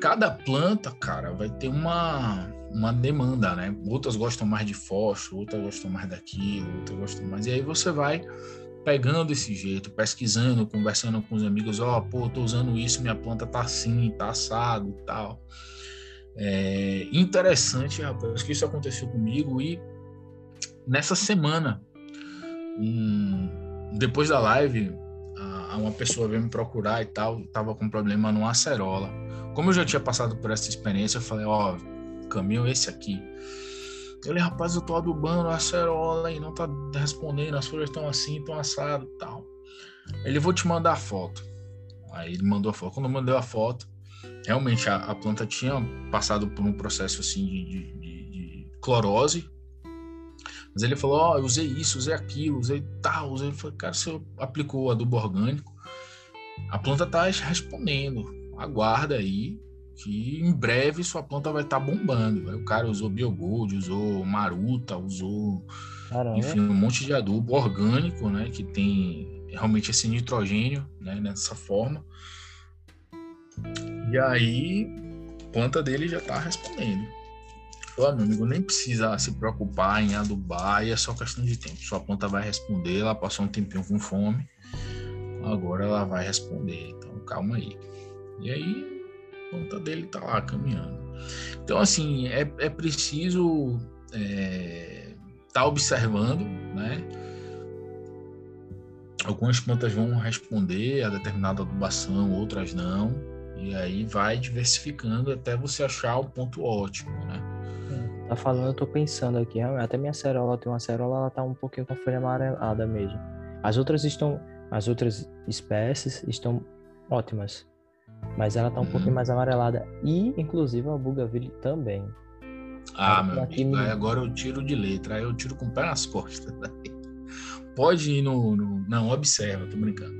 Speaker 2: cada planta, cara, vai ter uma, uma demanda, né? Outras gostam mais de fósforo, outras gostam mais daquilo, outras gostam mais. E aí você vai pegando esse jeito, pesquisando, conversando com os amigos, ó, oh, pô, tô usando isso, minha planta tá assim, tá assado e tal. É interessante, rapaz, que isso aconteceu comigo e nessa semana, um, depois da live, uma pessoa veio me procurar e tal, tava com problema no acerola. Como eu já tinha passado por essa experiência, eu falei, ó, oh, caminho esse aqui. Ele, rapaz, eu tô adubando a acerola e não tá respondendo, as folhas estão assim, estão assadas e tal. Ele, vou te mandar a foto. Aí ele mandou a foto. Quando mandou a foto, realmente a, a planta tinha passado por um processo assim de, de, de, de clorose, mas ele falou, ó, oh, eu usei isso, usei aquilo, usei tal, usei. Ele falou, cara, você aplicou adubo orgânico, a planta tá respondendo. Aguarda aí, que em breve sua planta vai estar tá bombando. Aí o cara usou Biogold, usou Maruta, usou Caramba. enfim, um monte de adubo orgânico, né? Que tem realmente esse nitrogênio, né? Nessa forma. E aí, a planta dele já está respondendo. Ó, meu amigo, nem precisa se preocupar em adubar, é só questão de tempo. Sua planta vai responder, ela passou um tempinho com fome, agora ela vai responder. Então, calma aí. E aí, a planta dele tá lá caminhando. Então, assim, é, é preciso estar é, tá observando, né? Algumas plantas vão responder a determinada adubação, outras não. E aí vai diversificando até você achar o ponto ótimo, né?
Speaker 1: Tá falando, eu tô pensando aqui, até minha cerola tem uma cerola, ela tá um pouquinho com a folha amarelada mesmo. As outras estão, as outras espécies estão ótimas, mas ela tá um uhum. pouquinho mais amarelada e, inclusive, a Bugaville também.
Speaker 2: Ah, meu amigo, me... agora eu tiro de letra, aí eu tiro com o pé nas costas. Pode ir no, no... Não, observa, tô brincando.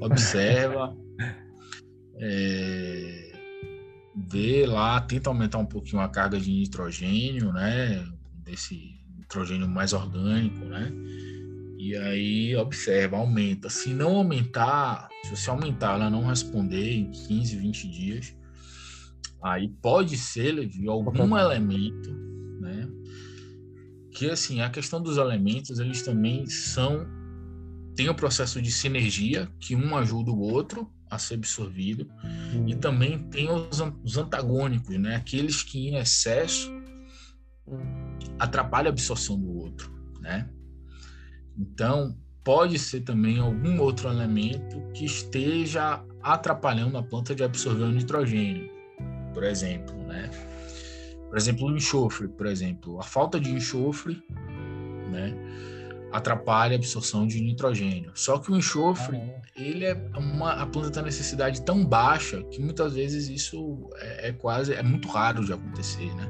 Speaker 2: Observa. [laughs] é vê lá, tenta aumentar um pouquinho a carga de nitrogênio, né? Desse nitrogênio mais orgânico, né? E aí observa, aumenta. Se não aumentar, se você aumentar, ela não responder em 15, 20 dias, aí pode ser de algum elemento, né? Que assim, a questão dos elementos, eles também são tem o processo de sinergia, que um ajuda o outro, a ser absorvido. Hum. E também tem os, os, antagônicos, né? Aqueles que em excesso atrapalham a absorção do outro, né? Então, pode ser também algum outro elemento que esteja atrapalhando a planta de absorver o nitrogênio, por exemplo, né? Por exemplo, o enxofre, por exemplo, a falta de enxofre, né? Atrapalha a absorção de nitrogênio. Só que o enxofre, ah, ele é uma a planta tem necessidade tão baixa que muitas vezes isso é, é, quase é muito raro de acontecer, né?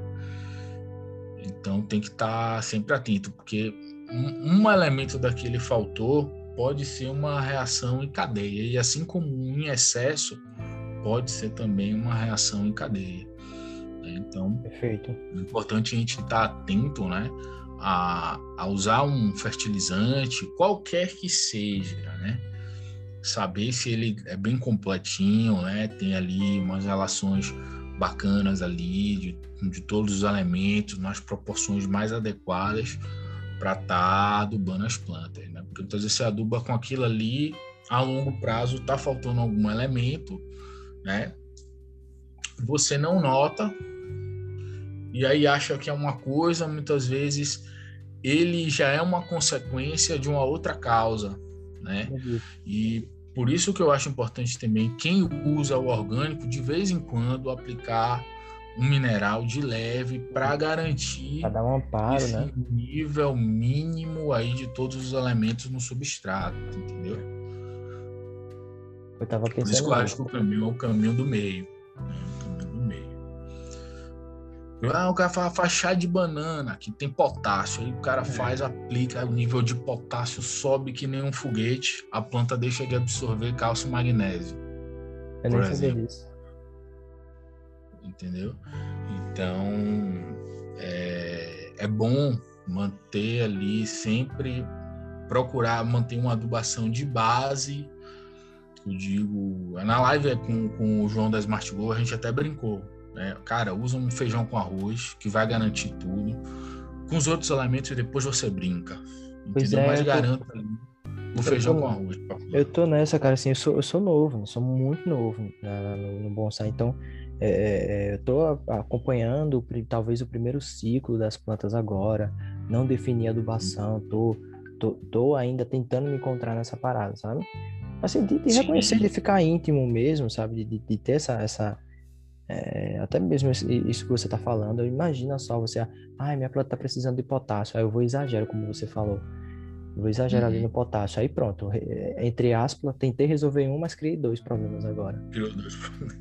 Speaker 2: Então tem que estar tá sempre atento, porque um, um elemento daquele faltou pode ser uma reação em cadeia. E assim como em excesso, pode ser também uma reação em cadeia. Né? Então,
Speaker 1: Perfeito.
Speaker 2: é importante a gente estar atento né, a, a usar um fertilizante, qualquer que seja, né? Saber se ele é bem completinho, né? Tem ali umas relações bacanas ali de, de todos os elementos nas proporções mais adequadas para estar tá adubando as plantas, né? Porque muitas vezes você aduba com aquilo ali, a longo prazo está faltando algum elemento, né? Você não nota e aí acha que é uma coisa, muitas vezes ele já é uma consequência de uma outra causa, né? E por isso que eu acho importante também quem usa o orgânico de vez em quando aplicar um mineral de leve para garantir
Speaker 1: para dar um amparo, esse né?
Speaker 2: nível mínimo aí de todos os elementos no substrato, entendeu?
Speaker 1: Eu tava pensando. Por
Speaker 2: isso que eu acho que o caminho é o caminho do meio. Né? Ah, o cara fala faz chá de banana, que tem potássio. Aí o cara é. faz, aplica, o nível de potássio sobe que nem um foguete, a planta deixa de absorver cálcio e magnésio.
Speaker 1: Eu nem sabia disso.
Speaker 2: Entendeu? Então, é, é bom manter ali sempre procurar manter uma adubação de base. Eu digo, na live com, com o João da Smart Go, a gente até brincou né? Cara, usa um feijão com arroz, que vai garantir tudo. Com os outros elementos, depois você brinca. Pois entendeu? É, Mas garanto tô... o feijão tô... com arroz.
Speaker 1: Eu tô nessa, cara, assim, eu sou, eu sou novo, eu sou muito novo né, no, no bonsai, então é, é, é eu tô acompanhando talvez o primeiro ciclo das plantas agora, não defini adubação, tô, tô, tô ainda tentando me encontrar nessa parada, sabe? Assim, de, de reconhecer, de ficar íntimo mesmo, sabe? De, de ter essa, essa, é, até mesmo isso que você está falando, imagina só você, ai, minha planta está precisando de potássio, aí eu vou exagero, como você falou, vou exagerar uhum. ali no potássio, aí pronto, entre aspas, tentei resolver um, mas criei dois problemas agora.
Speaker 2: Criou dois [laughs] problemas.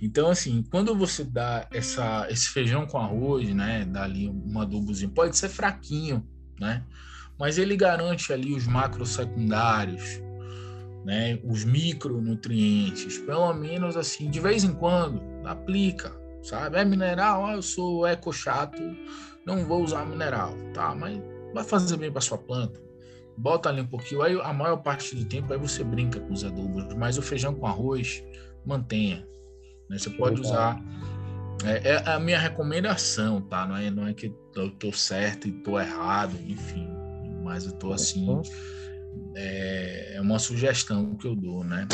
Speaker 2: Então, assim, quando você dá essa, esse feijão com arroz, né, dá ali um adubozinho, pode ser fraquinho, né, mas ele garante ali os macros secundários, né, os micronutrientes, pelo menos assim, de vez em quando, aplica, sabe? É mineral, ah, eu sou eco chato, não vou usar mineral, tá? Mas vai fazer bem para sua planta. Bota ali um pouquinho, aí a maior parte do tempo aí você brinca com os adubos, mas o feijão com arroz mantenha. Né? Você pode usar. É, é, a minha recomendação, tá? Não é, não é que eu tô certo e tô errado, enfim, mas eu tô assim. Uhum é, é uma sugestão que eu dou, né?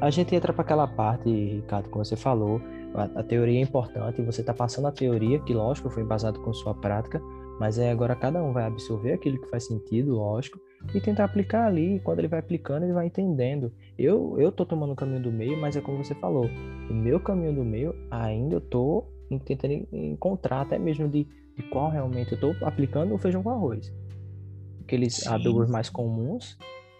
Speaker 1: A gente entra para aquela parte, Ricardo, como você falou, a, a teoria é importante, você está passando a teoria, que lógico foi embasado com sua prática, mas é agora cada um vai absorver aquilo que faz sentido, lógico, e tentar aplicar ali. E quando ele vai aplicando, ele vai entendendo. Eu eu tô tomando o caminho do meio, mas é como você falou, o meu caminho do meio ainda eu tô tentando encontrar até mesmo de, de qual realmente eu tô aplicando o feijão com arroz aqueles Sim. adubos mais comuns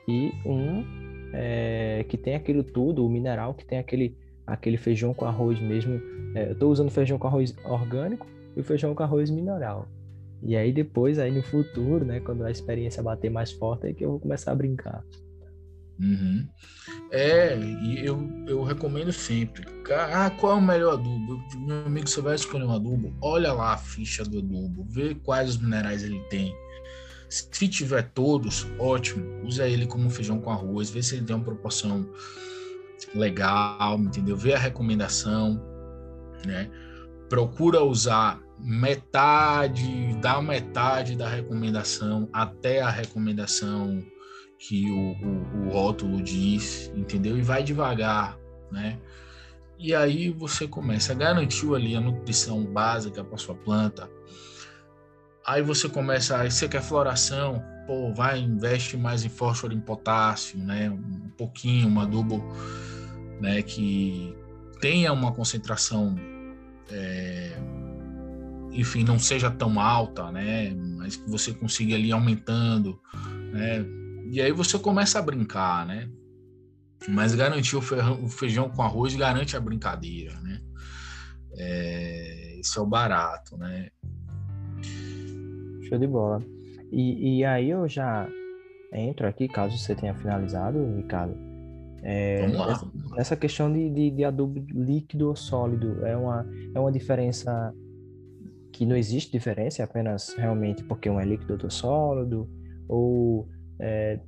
Speaker 1: e um é, que tem aquilo tudo, o mineral que tem aquele, aquele feijão com arroz mesmo. É, eu estou usando feijão com arroz orgânico e o feijão com arroz mineral. E aí depois, aí no futuro, né, quando a experiência bater mais forte, é que eu vou começar a brincar.
Speaker 2: Uhum. É, e eu, eu recomendo sempre. Ah, qual é o melhor adubo? Meu amigo, você vai escolher um adubo, olha lá a ficha do adubo, vê quais os minerais ele tem se tiver todos, ótimo. Usa ele como feijão com arroz, vê se ele tem uma proporção legal, entendeu? Vê a recomendação, né? Procura usar metade, da metade da recomendação até a recomendação que o, o, o rótulo diz, entendeu? E vai devagar, né? E aí você começa, garantiu ali a nutrição básica para sua planta, Aí você começa, aí você quer floração, pô, vai, investe mais em fósforo, em potássio, né? Um pouquinho, um adubo, né? Que tenha uma concentração, é, enfim, não seja tão alta, né? Mas que você consiga ali aumentando, né? E aí você começa a brincar, né? Mas garantir o feijão, com arroz garante a brincadeira, né? É, isso é o barato, né?
Speaker 1: Show de bola. E, e aí eu já entro aqui, caso você tenha finalizado, Ricardo. É,
Speaker 2: Vamos lá.
Speaker 1: Essa, essa questão de, de, de adubo líquido ou sólido é uma, é uma diferença que não existe diferença, é apenas realmente porque um é líquido, outro é sólido, ou é,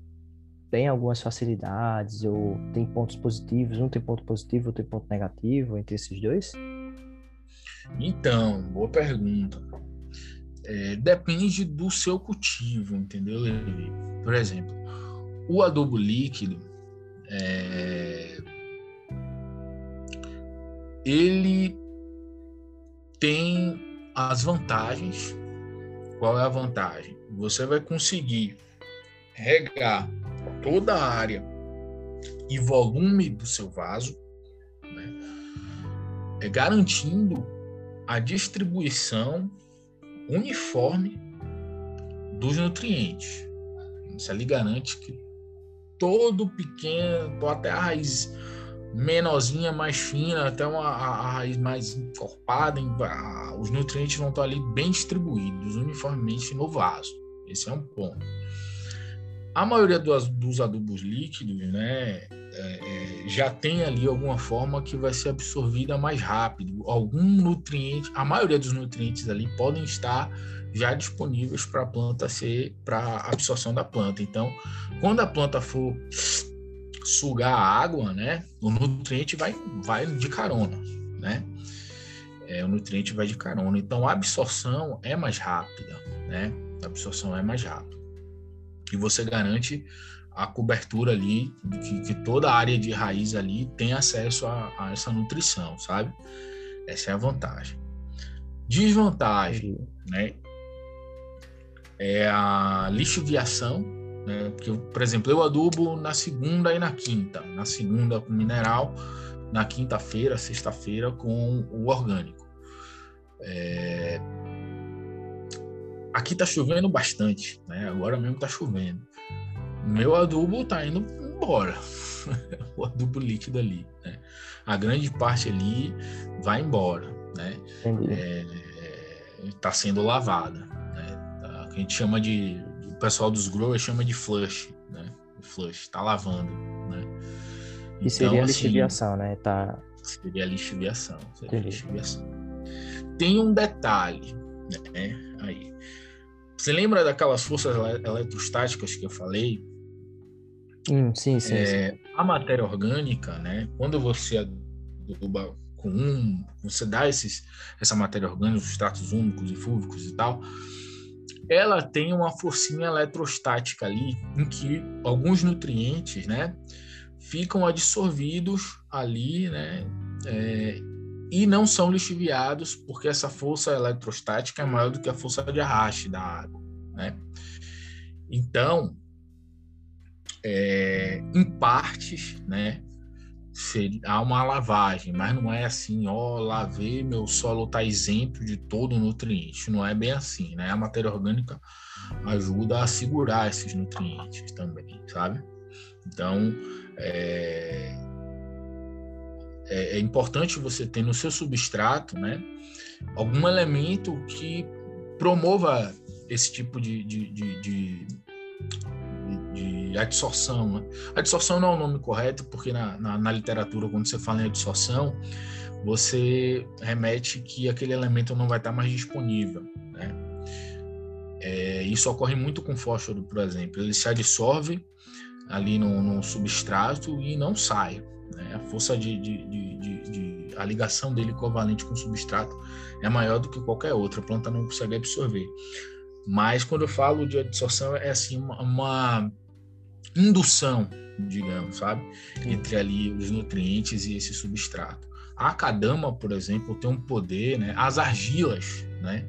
Speaker 1: tem algumas facilidades, ou tem pontos positivos, um tem ponto positivo, outro tem ponto negativo entre esses dois?
Speaker 2: Então, boa pergunta. É, depende do seu cultivo, entendeu, Levi? Por exemplo, o adubo líquido, é, ele tem as vantagens. Qual é a vantagem? Você vai conseguir regar toda a área e volume do seu vaso, né? é, garantindo a distribuição uniforme dos nutrientes. Isso ali garante que todo pequeno, até a raiz menorzinha, mais fina, até uma a, raiz mais encorpada, a, os nutrientes vão estar ali bem distribuídos uniformemente no vaso. Esse é um ponto. A maioria dos, dos adubos líquidos, né, é, é, já tem ali alguma forma que vai ser absorvida mais rápido. Algum nutriente, a maioria dos nutrientes ali podem estar já disponíveis para a planta ser para absorção da planta. Então, quando a planta for sugar a água, né, o nutriente vai, vai de carona, né? É, o nutriente vai de carona. Então, a absorção é mais rápida, né? A absorção é mais rápida. E você garante a cobertura ali, que, que toda a área de raiz ali tem acesso a, a essa nutrição, sabe? Essa é a vantagem. Desvantagem, né? É a lixiviação, né? Porque, por exemplo, eu adubo na segunda e na quinta. Na segunda com mineral, na quinta-feira, sexta-feira com o orgânico. É... Aqui tá chovendo bastante, né? Agora mesmo tá chovendo. Meu adubo tá indo embora. [laughs] o adubo líquido ali, né? A grande parte ali vai embora, né? É, tá sendo lavada, né? Tá, a gente chama de pessoal dos growers chama de flush, né? Flush, tá lavando, né?
Speaker 1: E então, seria a assim, lixiviação, né? Tá...
Speaker 2: Seria lixiviação. Seria a lixiviação. Tem um detalhe, né? Você lembra daquelas forças eletrostáticas que eu falei?
Speaker 1: Hum, sim, sim, é,
Speaker 2: sim, A matéria orgânica, né? Quando você aduba com um, você dá esses, essa matéria orgânica, os extratos úmicos e fúvicos e tal, ela tem uma forcinha eletrostática ali em que alguns nutrientes, né, ficam absorvidos ali, né, é, e não são lixiviados porque essa força eletrostática é maior do que a força de arraste da água, né? Então, é, em partes, né, há uma lavagem, mas não é assim, ó, lavei, meu solo está isento de todo nutriente. Não é bem assim, né? A matéria orgânica ajuda a segurar esses nutrientes também, sabe? Então, é, é, é importante você ter no seu substrato, né, algum elemento que promova esse tipo de, de, de, de de adsorção. Né? Adsorção não é o nome correto, porque na, na, na, literatura, quando você fala em adsorção, você remete que aquele elemento não vai estar mais disponível. Né? É, isso ocorre muito com fósforo, por exemplo. Ele se absorve ali no, no substrato e não sai. Né? A força de, de, de, de, a ligação dele covalente com o substrato é maior do que qualquer outra. A planta não consegue absorver. Mas quando eu falo de absorção, é assim uma, uma indução, digamos, sabe? Entre ali os nutrientes e esse substrato. A acadama, por exemplo, tem um poder, né? As argilas, né?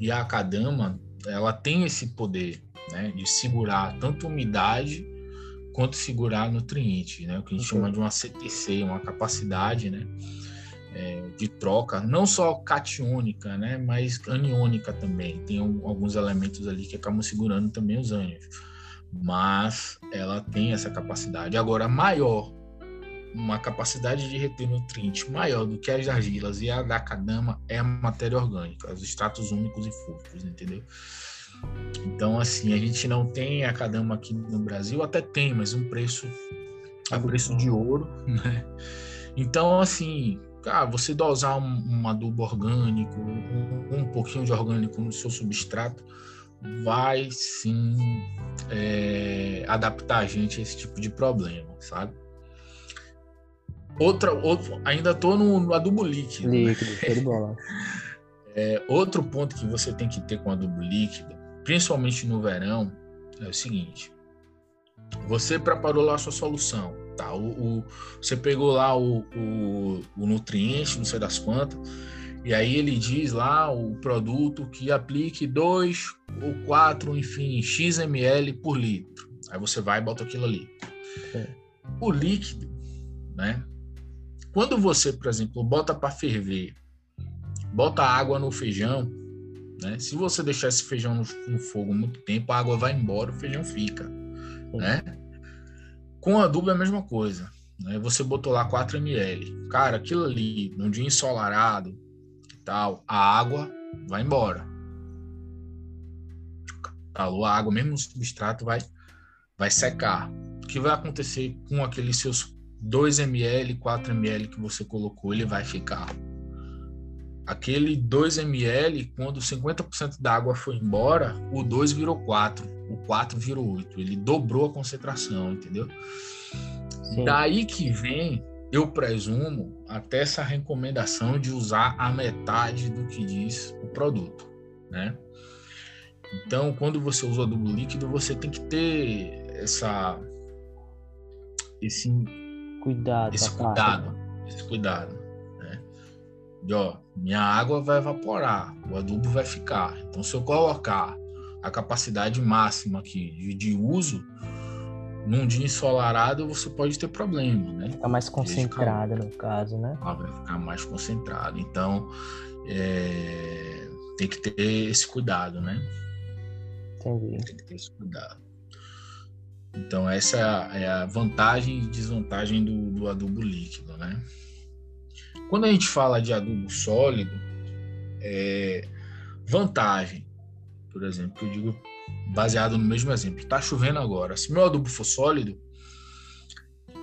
Speaker 2: E a acadama, ela tem esse poder, né? De segurar tanto umidade quanto segurar nutrientes, né? O que a gente uhum. chama de uma CTC, uma capacidade, né? É, de troca, não só catiônica, né? Mas aniônica também. Tem um, alguns elementos ali que acabam segurando também os ânions mas ela tem essa capacidade. Agora, maior, uma capacidade de reter nutrientes maior do que as argilas e a da cadama é a matéria orgânica, os extratos úmicos e fúvicos, entendeu? Então, assim, a gente não tem a cadama aqui no Brasil, até tem, mas um preço a preço de ouro, né? Então, assim, cara, você dosar um, um adubo orgânico, um, um, pouquinho de orgânico no seu substrato, vai sim é, adaptar a gente a esse tipo de problema, sabe? Outra, outro, ainda tô no, no adubo líquido.
Speaker 1: Né? Líquido, né? [laughs]
Speaker 2: É, outro ponto que você tem que ter com adubo líquido, principalmente no verão, é o seguinte: você preparou lá a sua solução, tá? O, o você pegou lá o, o, o, nutriente, não sei das quantas, e aí ele diz lá o produto que aplique 2 ou 4, enfim, XML por litro. Aí você vai e bota aquilo ali. É. O líquido, né? Quando você, por exemplo, bota para ferver, bota água no feijão, né? Se você deixar esse feijão no, no fogo muito tempo, a água vai embora, o feijão fica né? Com adubo é a mesma coisa. Né? Você botou lá 4 ml. Cara, aquilo ali, num dia ensolarado tal, a água vai embora. Calor, a água, mesmo no substrato, vai, vai secar. O que vai acontecer com aqueles seus 2 ml, 4 ml que você colocou? Ele vai ficar. Aquele 2 ml, quando 50% da água foi embora, o 2 virou 4, o 4 virou 8. Ele dobrou a concentração, entendeu? Sim. Daí que vem, eu presumo, até essa recomendação de usar a metade do que diz o produto, né? Então, quando você usa adubo líquido, você tem que ter essa esse
Speaker 1: cuidado,
Speaker 2: esse cuidado, esse cuidado de ó, minha água vai evaporar, o adubo vai ficar. Então, se eu colocar a capacidade máxima aqui de, de uso, num dia ensolarado você pode ter problema, né?
Speaker 1: Fica mais concentrada no caso, né?
Speaker 2: Ela vai ficar mais concentrada. Então, é, tem que ter esse cuidado, né?
Speaker 1: Entendi.
Speaker 2: Tem que ter esse cuidado. Então, essa é a vantagem e desvantagem do, do adubo líquido, né? Quando a gente fala de adubo sólido, é, vantagem, por exemplo, eu digo baseado no mesmo exemplo, está chovendo agora. Se meu adubo for sólido,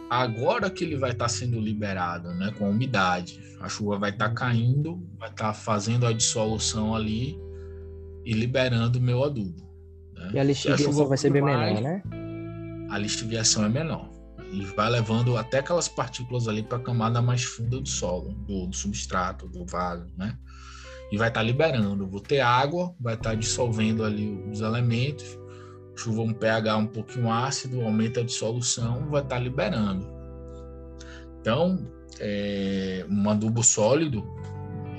Speaker 2: agora que ele vai estar tá sendo liberado, né, com a umidade, a chuva vai estar tá caindo, vai estar tá fazendo a dissolução ali e liberando meu adubo.
Speaker 1: Né? E a lixiviação vai ser bem mais, menor, né?
Speaker 2: A lixiviação é menor e vai levando até aquelas partículas ali para a camada mais funda do solo, do, do, substrato, do vaso, né? E vai estar tá liberando. Vou ter água, vai estar tá dissolvendo ali os elementos, chuva um pH um pouquinho ácido, aumenta a dissolução, vai estar tá liberando. Então, é, um adubo sólido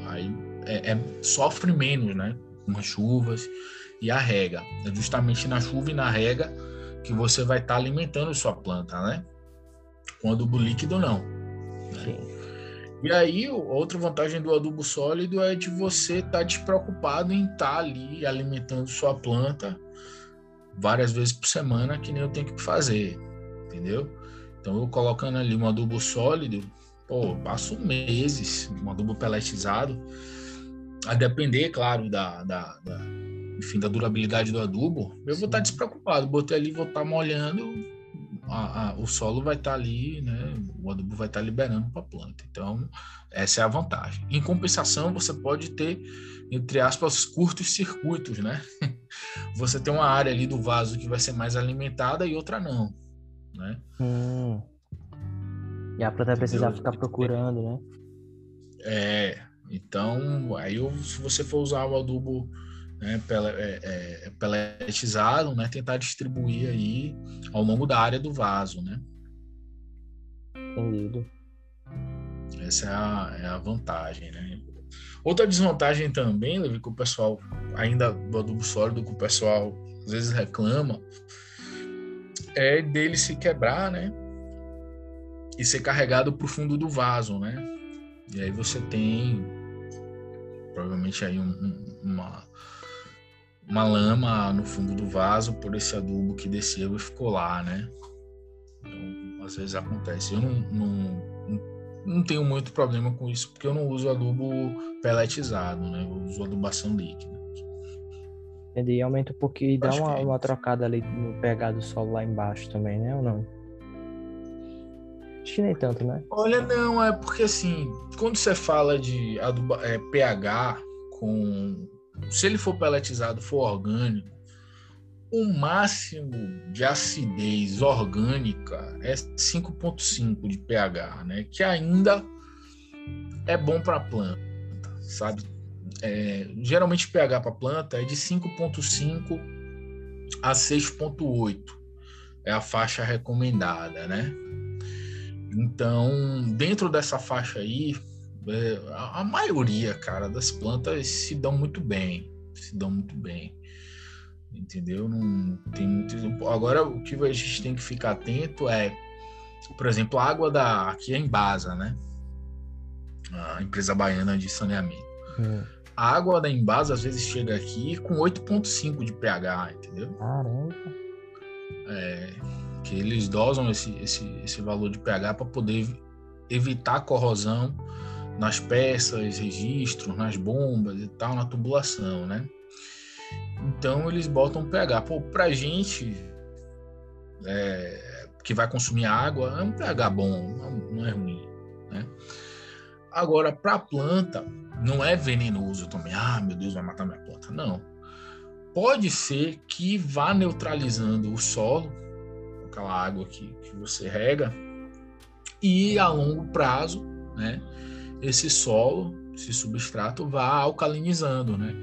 Speaker 2: aí é, é, sofre menos, né? Com as chuvas e a rega. É justamente na chuva e na rega que você vai estar tá alimentando sua planta, né? Com adubo líquido, não. Né? E aí, outra vantagem do adubo sólido é de você estar tá despreocupado em estar tá ali alimentando sua planta várias vezes por semana, que nem eu tenho que fazer, entendeu? Então, eu colocando ali um adubo sólido, pô, passo meses, um adubo peletizado, a depender, claro, da, da, da enfim, da durabilidade do adubo, eu vou estar tá despreocupado, botei ali, vou estar tá molhando, a, a, o solo vai estar tá ali, né? O adubo vai estar tá liberando para a planta. Então, essa é a vantagem. Em compensação, você pode ter, entre aspas, curtos circuitos, né? [laughs] Você tem uma área ali do vaso que vai ser mais alimentada e outra não, né?
Speaker 1: Hum. E a planta vai precisar ficar procurando, né?
Speaker 2: É. Então, aí se você for usar o adubo né, é, é, peletizado, né, tentar distribuir aí ao longo da área do vaso, né?
Speaker 1: Entendido.
Speaker 2: Essa é a, é a vantagem, né? Outra desvantagem também, Levi, que o pessoal, ainda do adubo sólido, que o pessoal às vezes reclama, é dele se quebrar, né? E ser carregado para o fundo do vaso, né? E aí você tem provavelmente aí um, uma, uma lama no fundo do vaso por esse adubo que desceu e ficou lá, né? Então, às vezes acontece. Eu não, não, não tenho muito problema com isso, porque eu não uso adubo peletizado, né? Eu uso adubação líquida.
Speaker 1: Entendi, aumenta um pouquinho e dá uma, é uma trocada ali no pH do solo lá embaixo também, né? Ou não? Acho que nem tanto, né?
Speaker 2: Olha, não, é porque assim, quando você fala de aduba, é, pH com. Se ele for peletizado, for orgânico, o máximo de acidez orgânica é 5,5 de pH, né? Que ainda é bom para a planta, sabe? É, geralmente pH para planta é de 5,5 a 6,8 é a faixa recomendada, né? Então, dentro dessa faixa aí, é, a, a maioria, cara, das plantas se dão muito bem, se dão muito bem entendeu? Não tem muito. Agora, o que a gente tem que ficar atento é, por exemplo, a água da aqui é em Embasa, né? A empresa baiana de saneamento. Hum. A água da Embasa às vezes chega aqui com 8,5 de pH, entendeu?
Speaker 1: Caramba.
Speaker 2: É, que eles dosam esse, esse, esse valor de pH para poder evitar corrosão nas peças, registros, nas bombas e tal, na tubulação, né? Então eles botam pH. Pô, pra gente é, que vai consumir água, é um pH bom, não é ruim. Né? Agora, para planta, não é venenoso também. Ah, meu Deus, vai matar minha planta. Não. Pode ser que vá neutralizando o solo, aquela água que, que você rega, e a longo prazo, né, esse solo, esse substrato, vá alcalinizando, né?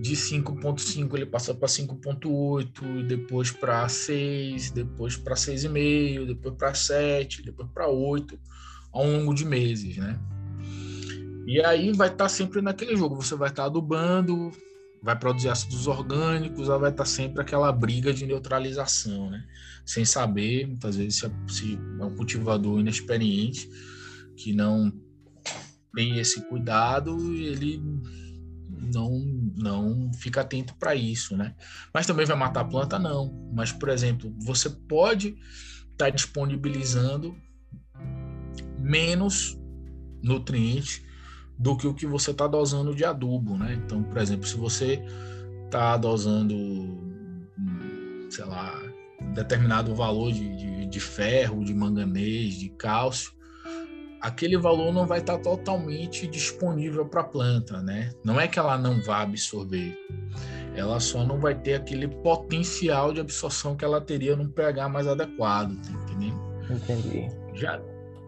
Speaker 2: de 5.5 ele passa para 5.8, depois para 6, depois para 6,5, depois para 7, depois para 8, ao longo de meses, né? E aí vai estar tá sempre naquele jogo, você vai estar tá adubando, vai produzir ácidos orgânicos, vai estar tá sempre aquela briga de neutralização, né? Sem saber, muitas vezes, se se é um cultivador inexperiente que não tem esse cuidado, ele não não fica atento para isso, né? Mas também vai matar a planta não. Mas por exemplo, você pode estar tá disponibilizando menos nutrientes do que o que você está dosando de adubo, né? Então, por exemplo, se você está dosando, sei lá, determinado valor de, de, de ferro, de manganês, de cálcio, aquele valor não vai estar totalmente disponível para a planta, né? Não é que ela não vá absorver, ela só não vai ter aquele potencial de absorção que ela teria num pH mais adequado, tá entendendo?
Speaker 1: Entendi.
Speaker 2: Já,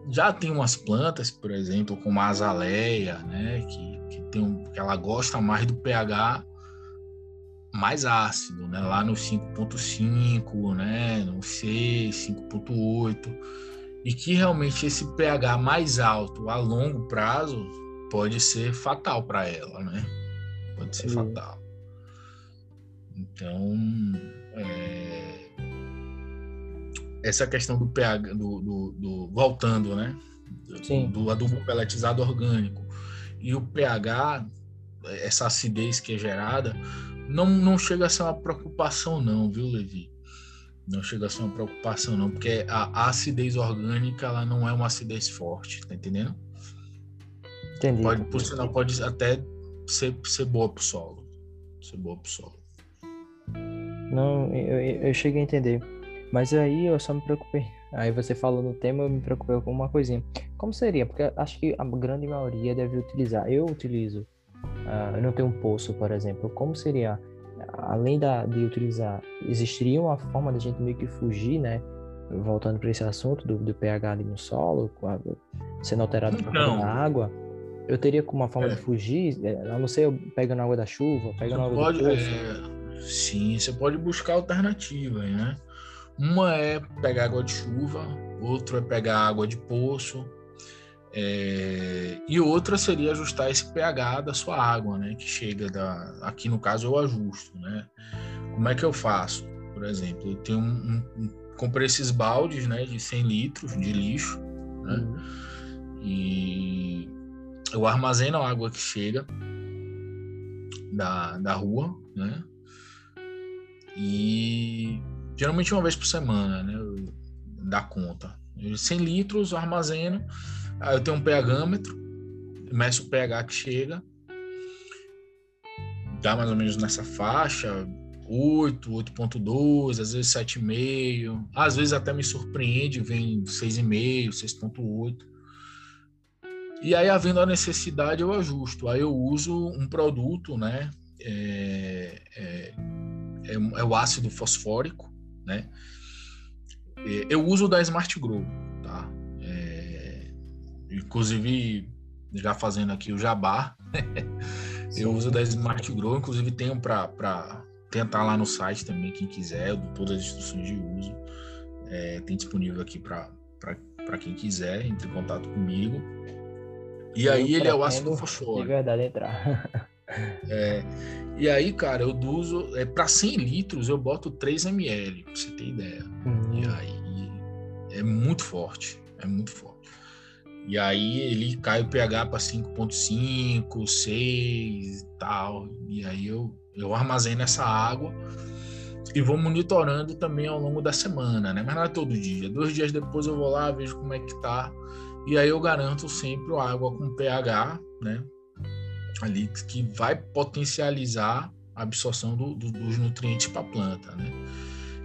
Speaker 2: já tem umas plantas, por exemplo, como a azaleia, né? Que, que, tem um, que ela gosta mais do pH mais ácido, né? Lá no 5.5, né? No 6, 5.8 e que realmente esse pH mais alto a longo prazo pode ser fatal para ela, né? Pode ser fatal. Então, é... essa questão do pH, do, do, do voltando, né? Do, do, adubo peletizado orgânico e o pH, essa acidez que é gerada, não, não chega a ser uma preocupação, não, viu, Levi? Não chega a ser uma preocupação, não, porque a acidez orgânica ela não é uma acidez forte, tá entendendo?
Speaker 1: Entendi.
Speaker 2: Pode, por sinal, pode até ser, ser boa pro solo. Ser boa pro solo.
Speaker 1: Não, eu, eu cheguei a entender. Mas aí eu só me preocupei. Aí você falou no tema, eu me preocupei com uma coisinha. Como seria? Porque acho que a grande maioria deve utilizar. Eu utilizo. Uh, eu não tenho um poço, por exemplo. Como seria além da, de utilizar, existiria uma forma da gente meio que fugir, né? Voltando para esse assunto do, do, pH ali no solo, sendo alterado então, pela água, eu teria como uma forma é. de fugir, é, a não ser pegando água da chuva, pegando água pode, do poço.
Speaker 2: É, sim, você pode buscar alternativas, né? Uma é pegar água de chuva, outra é pegar água de poço, é, e outra seria ajustar esse pH da sua água, né? Que chega da. Aqui no caso eu ajusto, né? Como é que eu faço? Por exemplo, eu tenho um, um, comprei esses baldes, né? De 100 litros de lixo, né? Uhum. E eu armazeno a água que chega da, da rua, né? E geralmente uma vez por semana, né? Dá conta. 100 litros, eu armazeno Aí eu tenho um pHmetro, meço o pH que chega, dá mais ou menos nessa faixa, 8, 8.2, às vezes 7,5, às vezes até me surpreende, vem 6,5, 6.8. E aí, havendo a necessidade, eu ajusto. Aí eu uso um produto, né? É, é, é, é o ácido fosfórico, né? É, eu uso da Smart Grow, inclusive, já fazendo aqui o jabá, [laughs] eu uso da Smart Grow, inclusive tenho para tentar lá no site também, quem quiser, eu dou todas as instruções de uso. É, tem disponível aqui para quem quiser, entre em contato comigo. E eu aí ele é o ácido fosfórico.
Speaker 1: De verdade entrar. [laughs]
Speaker 2: é, e aí, cara, eu uso. É, para 100 litros eu boto 3 ml, pra você ter ideia. Hum. E aí é muito forte. É muito forte. E aí ele cai o pH para 5,5, 6 e tal. E aí eu eu armazeno essa água e vou monitorando também ao longo da semana, né? Mas não é todo dia. Dois dias depois eu vou lá, vejo como é que tá. E aí eu garanto sempre a água com pH, né? Ali que vai potencializar a absorção do, do, dos nutrientes para a planta, né?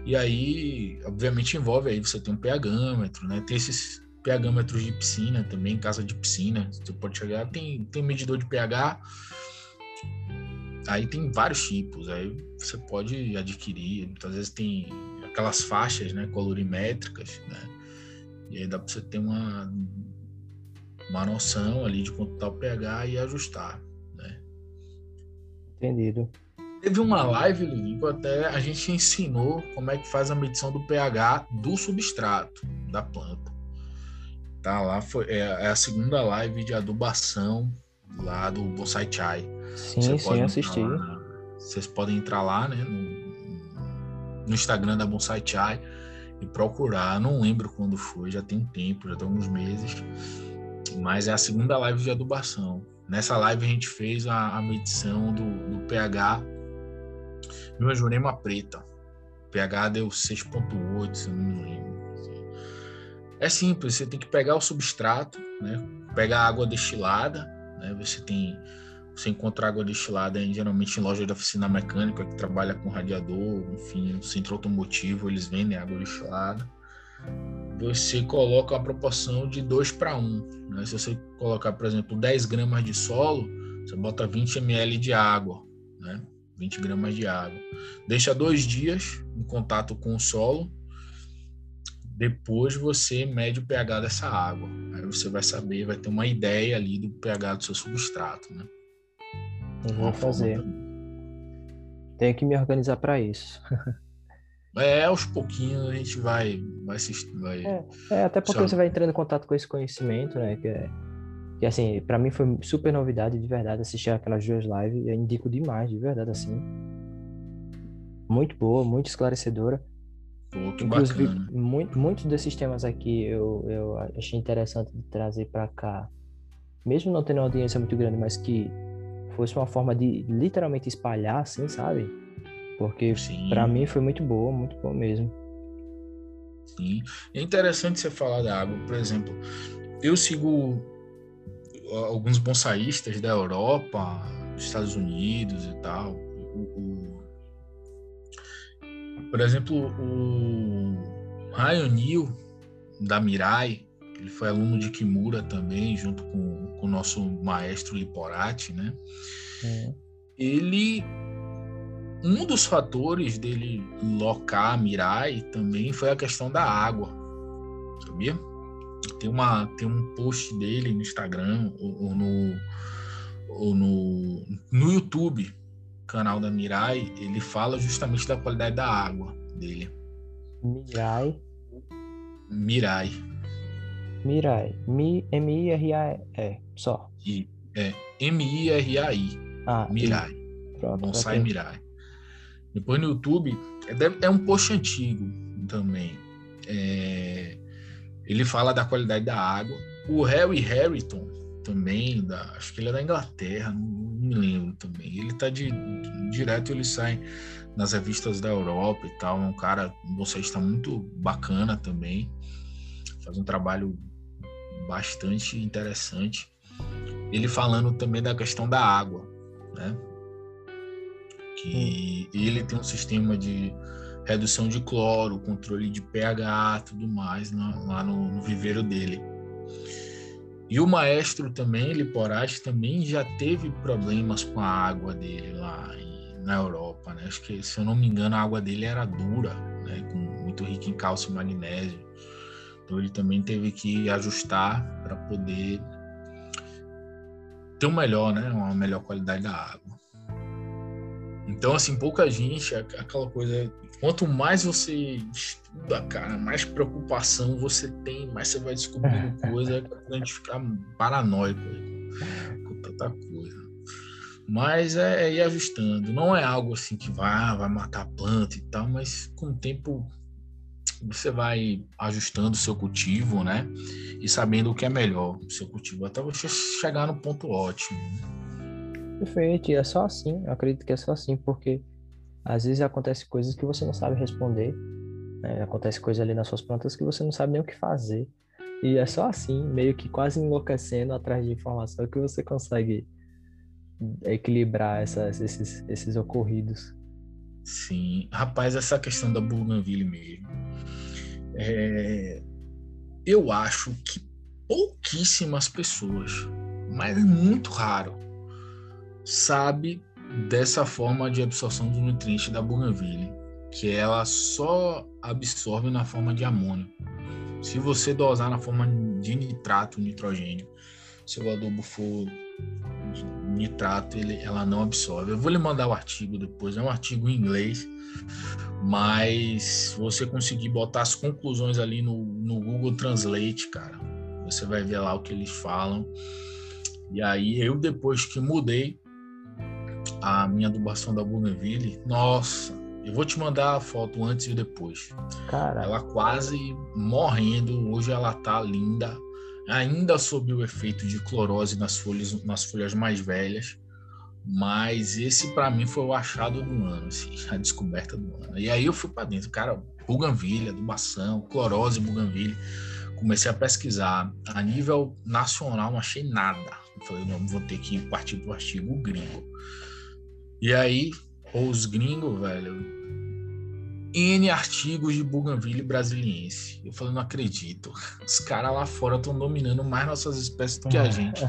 Speaker 2: E aí, obviamente, envolve aí você tem um pHmetro, né? Tem esses pHmetros de piscina também, casa de piscina. Você pode chegar, tem, tem medidor de pH Aí tem vários tipos, aí você pode adquirir, muitas vezes tem aquelas faixas, né, colorimétricas, né? E aí dá para você ter uma uma noção ali de quanto tá o pH e ajustar, né?
Speaker 1: Entendido.
Speaker 2: Teve uma live, Ligo, até a gente ensinou como é que faz a medição do pH do substrato da planta. Tá lá, foi, é, é a segunda live de adubação lá do Bonsai Chai.
Speaker 1: Sim, sim, assisti.
Speaker 2: Lá, vocês podem entrar lá, né, no, no Instagram da Bonsai Chai e procurar. Não lembro quando foi, já tem um tempo, já tem alguns meses. Mas é a segunda live de adubação. Nessa live a gente fez a, a medição do, do pH de uma jurema preta. O pH deu 6,8, se não me lembro. É simples, você tem que pegar o substrato, né? pegar água destilada, né? você tem você encontra água destilada geralmente em loja de oficina mecânica que trabalha com radiador, enfim, centro automotivo, eles vendem água destilada. Você coloca a proporção de 2 para 1. Né? Se você colocar, por exemplo, 10 gramas de solo, você bota 20 ml de água, né? 20 gramas de água. Deixa dois dias em contato com o solo. Depois você mede o pH dessa água. Aí você vai saber, vai ter uma ideia ali do pH do seu substrato, né?
Speaker 1: Eu vou fazer. Tenho que me organizar para isso. [laughs]
Speaker 2: É, aos pouquinhos a gente vai, vai se. Vai...
Speaker 1: É, é, até porque você vai entrando em contato com esse conhecimento, né? Que, é, que assim, para mim foi super novidade de verdade assistir aquelas duas lives. Eu indico demais, de verdade, assim. Muito boa, muito esclarecedora.
Speaker 2: Pô, Inclusive,
Speaker 1: muito, muitos desses temas aqui eu, eu achei interessante de trazer para cá. Mesmo não tendo uma audiência muito grande, mas que fosse uma forma de literalmente espalhar, assim, sabe? Porque para mim foi muito boa, muito boa mesmo.
Speaker 2: Sim. É interessante você falar da água, por exemplo. Eu sigo alguns bonsaístas da Europa, dos Estados Unidos e tal. O, o, por exemplo, o Ryan Neal, da Mirai, ele foi aluno de Kimura também, junto com, com o nosso maestro Liporati, né? É. Ele um dos fatores dele locar Mirai também foi a questão da água, sabia? Tem uma tem um post dele no Instagram ou, ou no ou no, no YouTube, canal da Mirai, ele fala justamente da qualidade da água dele.
Speaker 1: Mirai.
Speaker 2: Mirai.
Speaker 1: Mirai. M-I-R-A-E, só.
Speaker 2: E, é, M-I-R-A-I.
Speaker 1: Ah,
Speaker 2: Mirai. Pronto, Bonsai Mirai. Depois no YouTube, é, é um post antigo também. É, ele fala da qualidade da água. O Harry Harrington também, da, acho que ele é da Inglaterra, não me lembro também. Ele tá de, de, direto, ele sai nas revistas da Europa e tal. É um cara, um bolsista muito bacana também. Faz um trabalho bastante interessante. Ele falando também da questão da água, né? que hum. ele tem um sistema de redução de cloro, controle de pH, tudo mais lá no, no viveiro dele. E o maestro também, Liporati, também já teve problemas com a água dele lá em, na Europa, né? Acho que, se eu não me engano, a água dele era dura, né? Com muito rica em cálcio e magnésio. Então ele também teve que ajustar para poder ter um melhor, né? Uma melhor qualidade da água. Então, assim, pouca gente, aquela coisa. Quanto mais você estuda, cara, mais preocupação você tem, mais você vai descobrindo [laughs] coisa a gente ficar paranoico com tanta coisa. Mas é, é ir ajustando. Não é algo assim que vai, vai matar a planta e tal, mas com o tempo você vai ajustando o seu cultivo, né? E sabendo o que é melhor o seu cultivo, até você chegar no ponto ótimo.
Speaker 1: Perfeito, e é só assim, eu acredito que é só assim, porque às vezes acontece coisas que você não sabe responder, né? acontece coisa ali nas suas plantas que você não sabe nem o que fazer, e é só assim, meio que quase enlouquecendo atrás de informação que você consegue equilibrar essas, esses, esses ocorridos.
Speaker 2: Sim, rapaz, essa questão da Bougainville mesmo, é... eu acho que pouquíssimas pessoas, mas é muito raro, sabe dessa forma de absorção do nutriente da bougainville, que ela só absorve na forma de amônio. Se você dosar na forma de nitrato, nitrogênio, se o adubo for nitrato, ele, ela não absorve. Eu vou lhe mandar o artigo depois, é um artigo em inglês, mas você conseguir botar as conclusões ali no, no Google Translate, cara, você vai ver lá o que eles falam. E aí eu depois que mudei a minha adubação da Bougainville, nossa, eu vou te mandar a foto antes e depois.
Speaker 1: Cara.
Speaker 2: Ela quase morrendo, hoje ela tá linda, ainda sob o efeito de clorose nas folhas, nas folhas mais velhas. Mas esse para mim foi o achado do ano, assim, [laughs] a descoberta do ano. E aí eu fui para dentro, cara, Bougainville, adubação, clorose, Bougainville. Comecei a pesquisar. A nível nacional não achei nada. Eu falei, não, vou ter que partir para o artigo gringo. E aí, os gringos, velho, N artigos de Bougainville brasiliense. Eu falei, não acredito. Os caras lá fora estão dominando mais nossas espécies do que a [laughs] gente.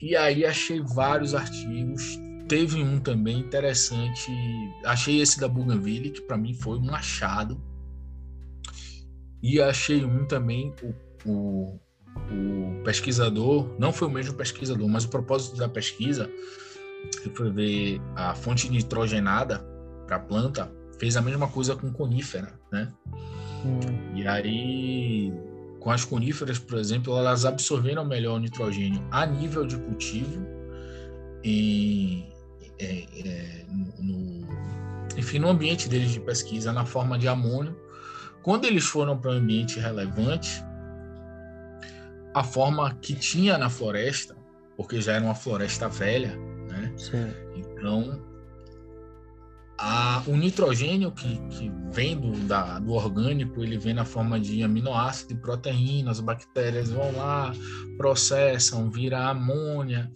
Speaker 2: E aí achei vários artigos. Teve um também interessante. Achei esse da Bougainville, que para mim foi um achado. E achei um também, o, o, o pesquisador, não foi o mesmo pesquisador, mas o propósito da pesquisa que foi ver a fonte nitrogenada para a planta, fez a mesma coisa com conífera, né? Hum. E aí, com as coníferas, por exemplo, elas absorveram melhor o nitrogênio a nível de cultivo e é, é, no, enfim, no ambiente deles de pesquisa, na forma de amônio. Quando eles foram para o ambiente relevante, a forma que tinha na floresta, porque já era uma floresta velha? Sim. Então, a, o nitrogênio que, que vem do, da, do orgânico, ele vem na forma de aminoácido e proteínas, as bactérias vão lá, processam, vira amônia,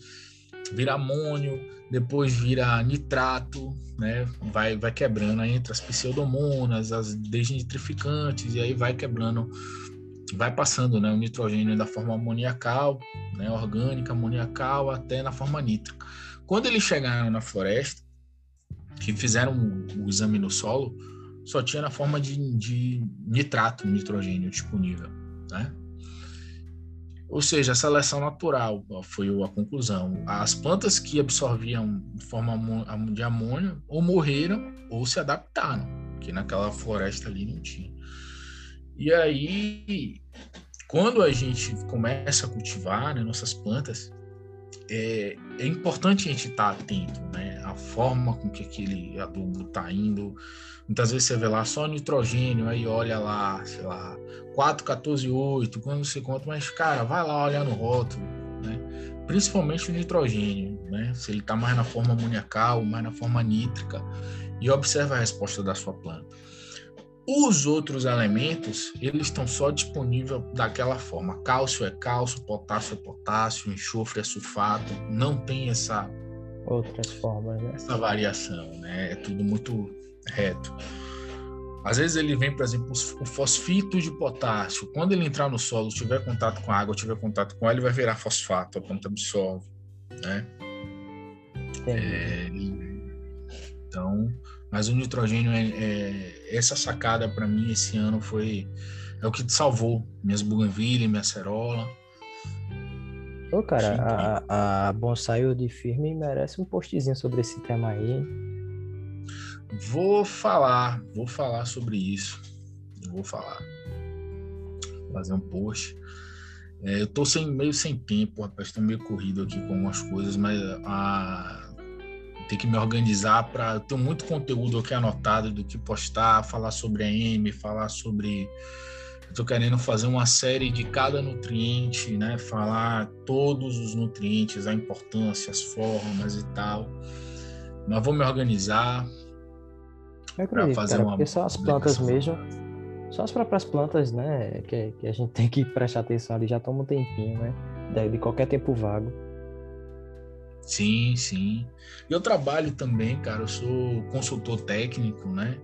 Speaker 2: vira amônio, depois vira nitrato, né? Vai, vai quebrando entre as pseudomonas, as desnitrificantes, e aí vai quebrando, vai passando né, o nitrogênio da forma amoniacal, né, orgânica, amoniacal, até na forma nítrica. Quando eles chegaram na floresta, que fizeram o, exame no solo, só tinha na forma de, de nitrato, nitrogênio disponível, né? Ou seja, a seleção natural foi a conclusão. As plantas que absorviam forma de amônio ou morreram ou se adaptaram, que naquela floresta ali não tinha. E aí, quando a gente começa a cultivar né, nossas plantas, é, é importante a gente estar tá atento, né? A forma com que aquele adubo está indo. Muitas vezes você vê lá só nitrogênio, aí olha lá, sei lá, 4, 14, 8, quando você conta, mas cara, vai lá olhar no rótulo, né? Principalmente o nitrogênio, né? Se ele está mais na forma amoniacal, mais na forma nítrica, e observa a resposta da sua planta. Os outros elementos, eles estão só disponíveis daquela forma. Cálcio é cálcio, potássio é potássio, enxofre é sulfato. Não tem essa
Speaker 1: outras formas, né?
Speaker 2: Essa variação, né? É tudo muito reto. Às vezes ele vem, por exemplo, o fosfito de potássio. Quando ele entrar no solo, tiver contato com a água, tiver contato com ela, ele vai virar fosfato, a planta absorve, né? É, então, mas o nitrogênio é, é essa sacada para mim esse ano foi é o que salvou minhas bougainville, minha cerola.
Speaker 1: Ô, cara, a, a Bonsai de Firme merece um postzinho sobre esse tema aí.
Speaker 2: Vou falar, vou falar sobre isso. vou falar. Fazer um post. É, eu tô sem, meio sem tempo, rapaz, tô meio corrido aqui com algumas coisas, mas a, tem que me organizar para ter muito conteúdo aqui anotado do que postar, falar sobre a M, falar sobre Estou querendo fazer uma série de cada nutriente, né? Falar todos os nutrientes, a importância, as formas e tal. Mas vou me organizar,
Speaker 1: acredito, fazer cara, uma porque só as plantas mesmo, só as próprias plantas, né, que, que a gente tem que [laughs] prestar atenção ali, já toma um tempinho, né, de, de qualquer tempo vago.
Speaker 2: Sim, sim. E eu trabalho também, cara, eu sou consultor técnico, né,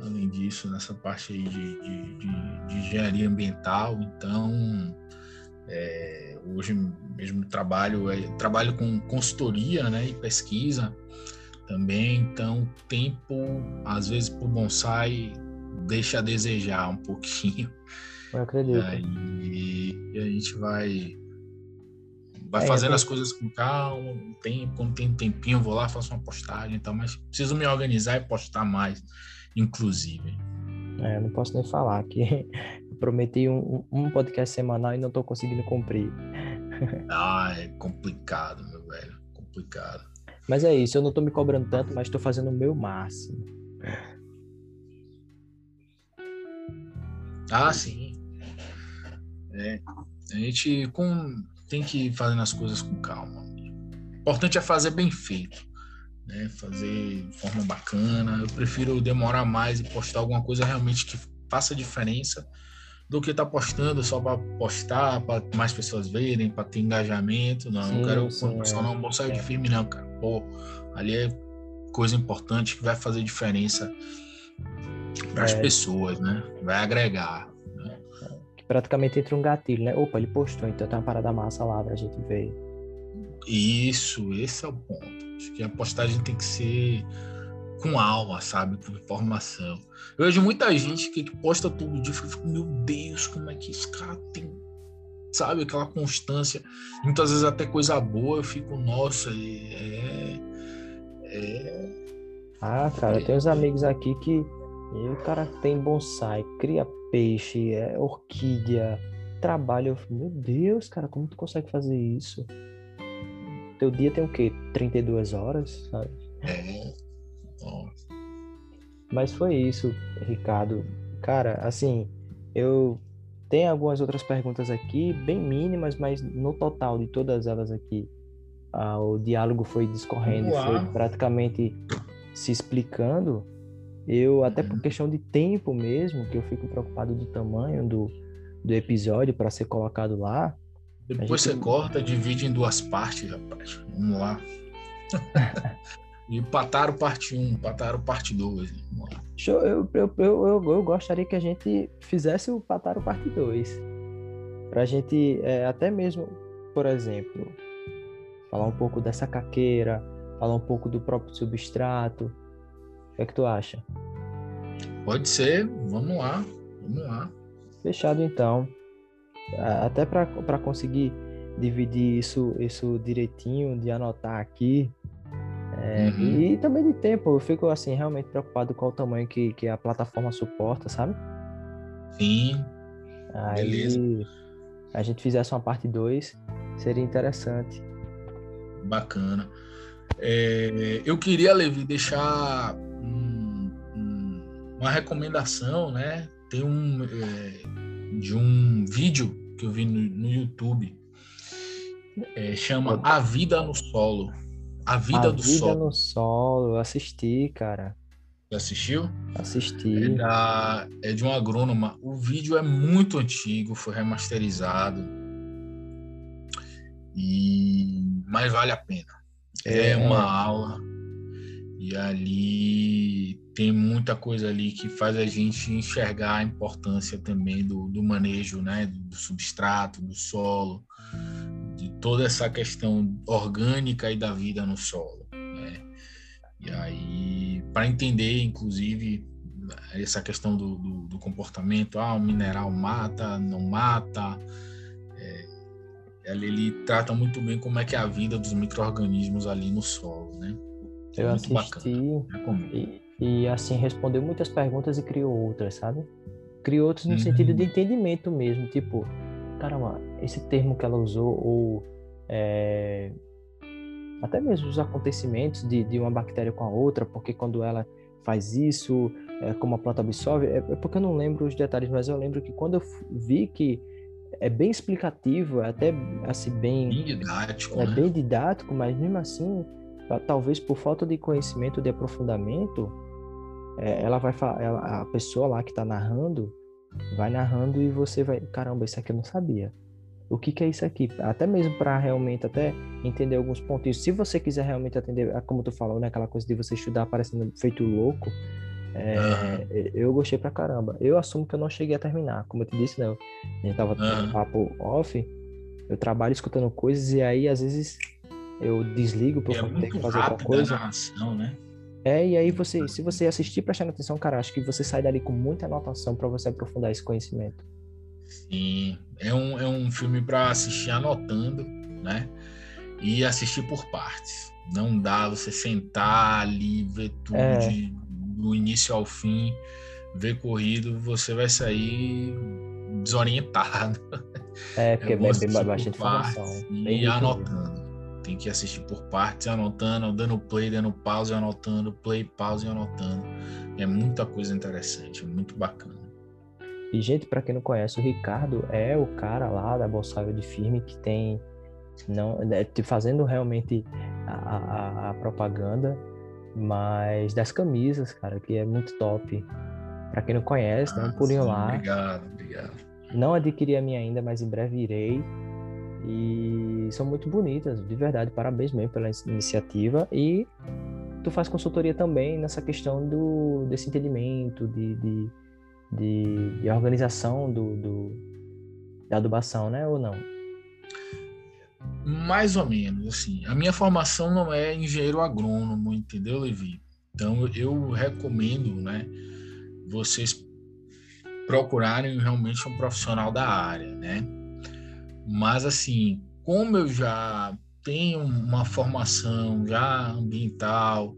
Speaker 2: além disso, nessa parte aí de, de, de, de engenharia ambiental, então... É, hoje mesmo trabalho é, trabalho com consultoria né, e pesquisa também. Então, tempo, às vezes, por bonsai, deixa a desejar um pouquinho.
Speaker 1: Eu acredito.
Speaker 2: E, a gente vai vai é, fazendo as coisas com calma, tem, quando tem tempinho, vou lá, faço uma postagem e tal, mas preciso me organizar e postar mais, inclusive.
Speaker 1: É, não posso nem falar que [laughs] prometi um, um podcast semanal e não estou conseguindo cumprir.
Speaker 2: Ah, é complicado, meu velho, complicado.
Speaker 1: Mas é isso, eu não tô me cobrando tanto, mas tô fazendo o meu máximo.
Speaker 2: Ah, sim. É, a gente com, tem que ir fazendo as coisas com calma. O importante é fazer bem feito. Né? Fazer de forma bacana. Eu prefiro demorar mais e postar alguma coisa realmente que faça diferença do que estar tá postando só para postar, para mais pessoas verem, para ter engajamento. Não, sim, não quero sim, é. não sair de firme, não, cara. Pô, ali é coisa importante que vai fazer diferença para as é. pessoas, né? Vai agregar.
Speaker 1: Praticamente entra um gatilho, né? Opa, ele postou, então tem uma parada massa lá pra gente ver.
Speaker 2: Isso, esse é o ponto. Acho que a postagem tem que ser com alma, sabe? Com informação. Eu vejo muita gente que posta todo dia e fica, meu Deus, como é que esse cara tem, sabe, aquela constância. Muitas vezes até coisa boa, eu fico, nossa, é. é
Speaker 1: ah, cara, é, tem uns amigos aqui que o cara tem bonsai, cria peixe, é orquídea, trabalha. Meu Deus, cara, como tu consegue fazer isso? Teu dia tem o quê? 32 horas, sabe?
Speaker 2: É.
Speaker 1: Mas foi isso, Ricardo. Cara, assim, eu tenho algumas outras perguntas aqui, bem mínimas, mas no total de todas elas aqui, ah, o diálogo foi discorrendo, Uau. foi praticamente se explicando. Eu, até por uhum. questão de tempo mesmo, que eu fico preocupado do tamanho do, do episódio para ser colocado lá.
Speaker 2: Depois gente... você corta, divide em duas partes, rapaz. Vamos lá. [laughs] E Pataro parte 1, Pataro parte 2.
Speaker 1: Show, eu, eu, eu, eu, eu gostaria que a gente fizesse o Pataro parte 2. Pra gente, é, até mesmo, por exemplo, falar um pouco dessa caqueira, falar um pouco do próprio substrato. O que é que tu acha?
Speaker 2: Pode ser, vamos lá, vamos lá.
Speaker 1: Fechado então. Até para conseguir dividir isso, isso direitinho, de anotar aqui, é, uhum. E também de tempo, eu fico assim, realmente preocupado com o tamanho que, que a plataforma suporta, sabe?
Speaker 2: Sim.
Speaker 1: Aí Beleza. a gente fizesse uma parte 2, seria interessante.
Speaker 2: Bacana. É, eu queria, Levi, deixar uma recomendação, né? Tem um é, de um vídeo que eu vi no, no YouTube. É, chama A Vida no Solo a Vida
Speaker 1: a
Speaker 2: do
Speaker 1: Vida
Speaker 2: Sol.
Speaker 1: no Sol, eu assisti, cara.
Speaker 2: Assistiu?
Speaker 1: Assisti.
Speaker 2: É, da, é de uma agrônoma. O vídeo é muito antigo, foi remasterizado. E mas vale a pena. é, é uma aula e ali tem muita coisa ali que faz a gente enxergar a importância também do, do manejo, né, do substrato, do solo, de toda essa questão orgânica e da vida no solo. Né? E aí, para entender, inclusive, essa questão do, do, do, comportamento, ah, o mineral mata, não mata, é, ele, ele, trata muito bem como é que é a vida dos micro-organismos ali no solo, né?
Speaker 1: Eu muito assisti e, e, assim respondeu muitas perguntas e criou outras, sabe? Criou outras no uhum. sentido de entendimento mesmo, tipo, caramba, esse termo que ela usou, ou é, até mesmo os acontecimentos de, de uma bactéria com a outra, porque quando ela faz isso, é, como a planta absorve, é, é, porque eu não lembro os detalhes, mas eu lembro que quando eu vi que é bem explicativo, é até assim bem,
Speaker 2: bem didático,
Speaker 1: é
Speaker 2: né?
Speaker 1: bem didático, mas mesmo assim, talvez por falta de conhecimento, de aprofundamento, é, ela vai ela, a pessoa lá que está narrando vai narrando e você vai, caramba, isso aqui eu não sabia. O que, que é isso aqui? Até mesmo para realmente até entender alguns pontos. Se você quiser realmente atender, como tu falou, né, aquela coisa de você estudar parecendo feito louco, é, uhum. eu gostei pra caramba. Eu assumo que eu não cheguei a terminar. Como eu te disse, né? A gente tava uhum. papo off. Eu trabalho escutando coisas e aí às vezes eu desligo porque eu ter que fazer outra coisa.
Speaker 2: Narração, né?
Speaker 1: É, e aí você, se você assistir prestando atenção, cara, acho que você sai dali com muita anotação para você aprofundar esse conhecimento.
Speaker 2: Sim, é um, é um filme para assistir anotando, né? E assistir por partes. Não dá você sentar ali, ver tudo é. de, do início ao fim, ver corrido, você vai sair desorientado.
Speaker 1: É, porque é bem, bem bastante informação.
Speaker 2: E anotando tem que assistir por partes, anotando, dando play, dando pause, anotando, play, pause, anotando. É muita coisa interessante, muito bacana.
Speaker 1: E, gente, para quem não conhece, o Ricardo é o cara lá da Bolsável de Firme que tem, não, é, fazendo realmente a, a, a propaganda, mas das camisas, cara, que é muito top. Para quem não conhece, ah, dá um pulinho sim, lá.
Speaker 2: Obrigado, obrigado.
Speaker 1: Não adquiri a minha ainda, mas em breve irei. E são muito bonitas, de verdade. Parabéns mesmo pela iniciativa. E tu faz consultoria também nessa questão do, desse entendimento, de, de, de, de organização do, do, da adubação, né? Ou não?
Speaker 2: Mais ou menos, assim. A minha formação não é engenheiro agrônomo, entendeu, Levi? Então, eu recomendo, né, vocês procurarem realmente um profissional da área, né? Mas, assim, como eu já tenho uma formação já ambiental,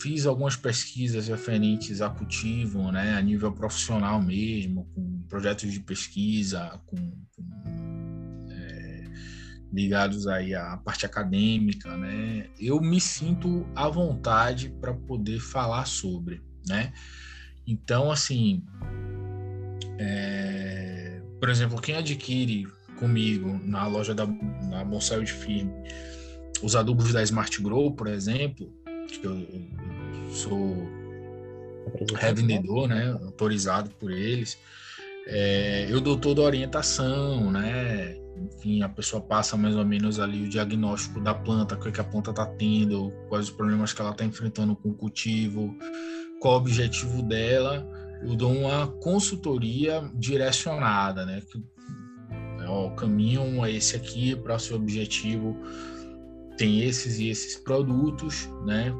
Speaker 2: fiz algumas pesquisas referentes a cultivo, né, a nível profissional mesmo, com projetos de pesquisa, com, com é, ligados aí à parte acadêmica, né, eu me sinto à vontade para poder falar sobre, né. Então, assim, é, por exemplo, quem adquire comigo na loja da na Bonsai de Firme, os adubos da Smart Grow, por exemplo, que eu, eu sou revendedor, né, autorizado por eles, é, eu dou toda a orientação, né, enfim, a pessoa passa mais ou menos ali o diagnóstico da planta, o que, é que a planta está tendo, quais os problemas que ela está enfrentando com o cultivo, qual o objetivo dela, eu dou uma consultoria direcionada, né, ó, o caminho é esse aqui para o seu objetivo tem esses e esses produtos, né?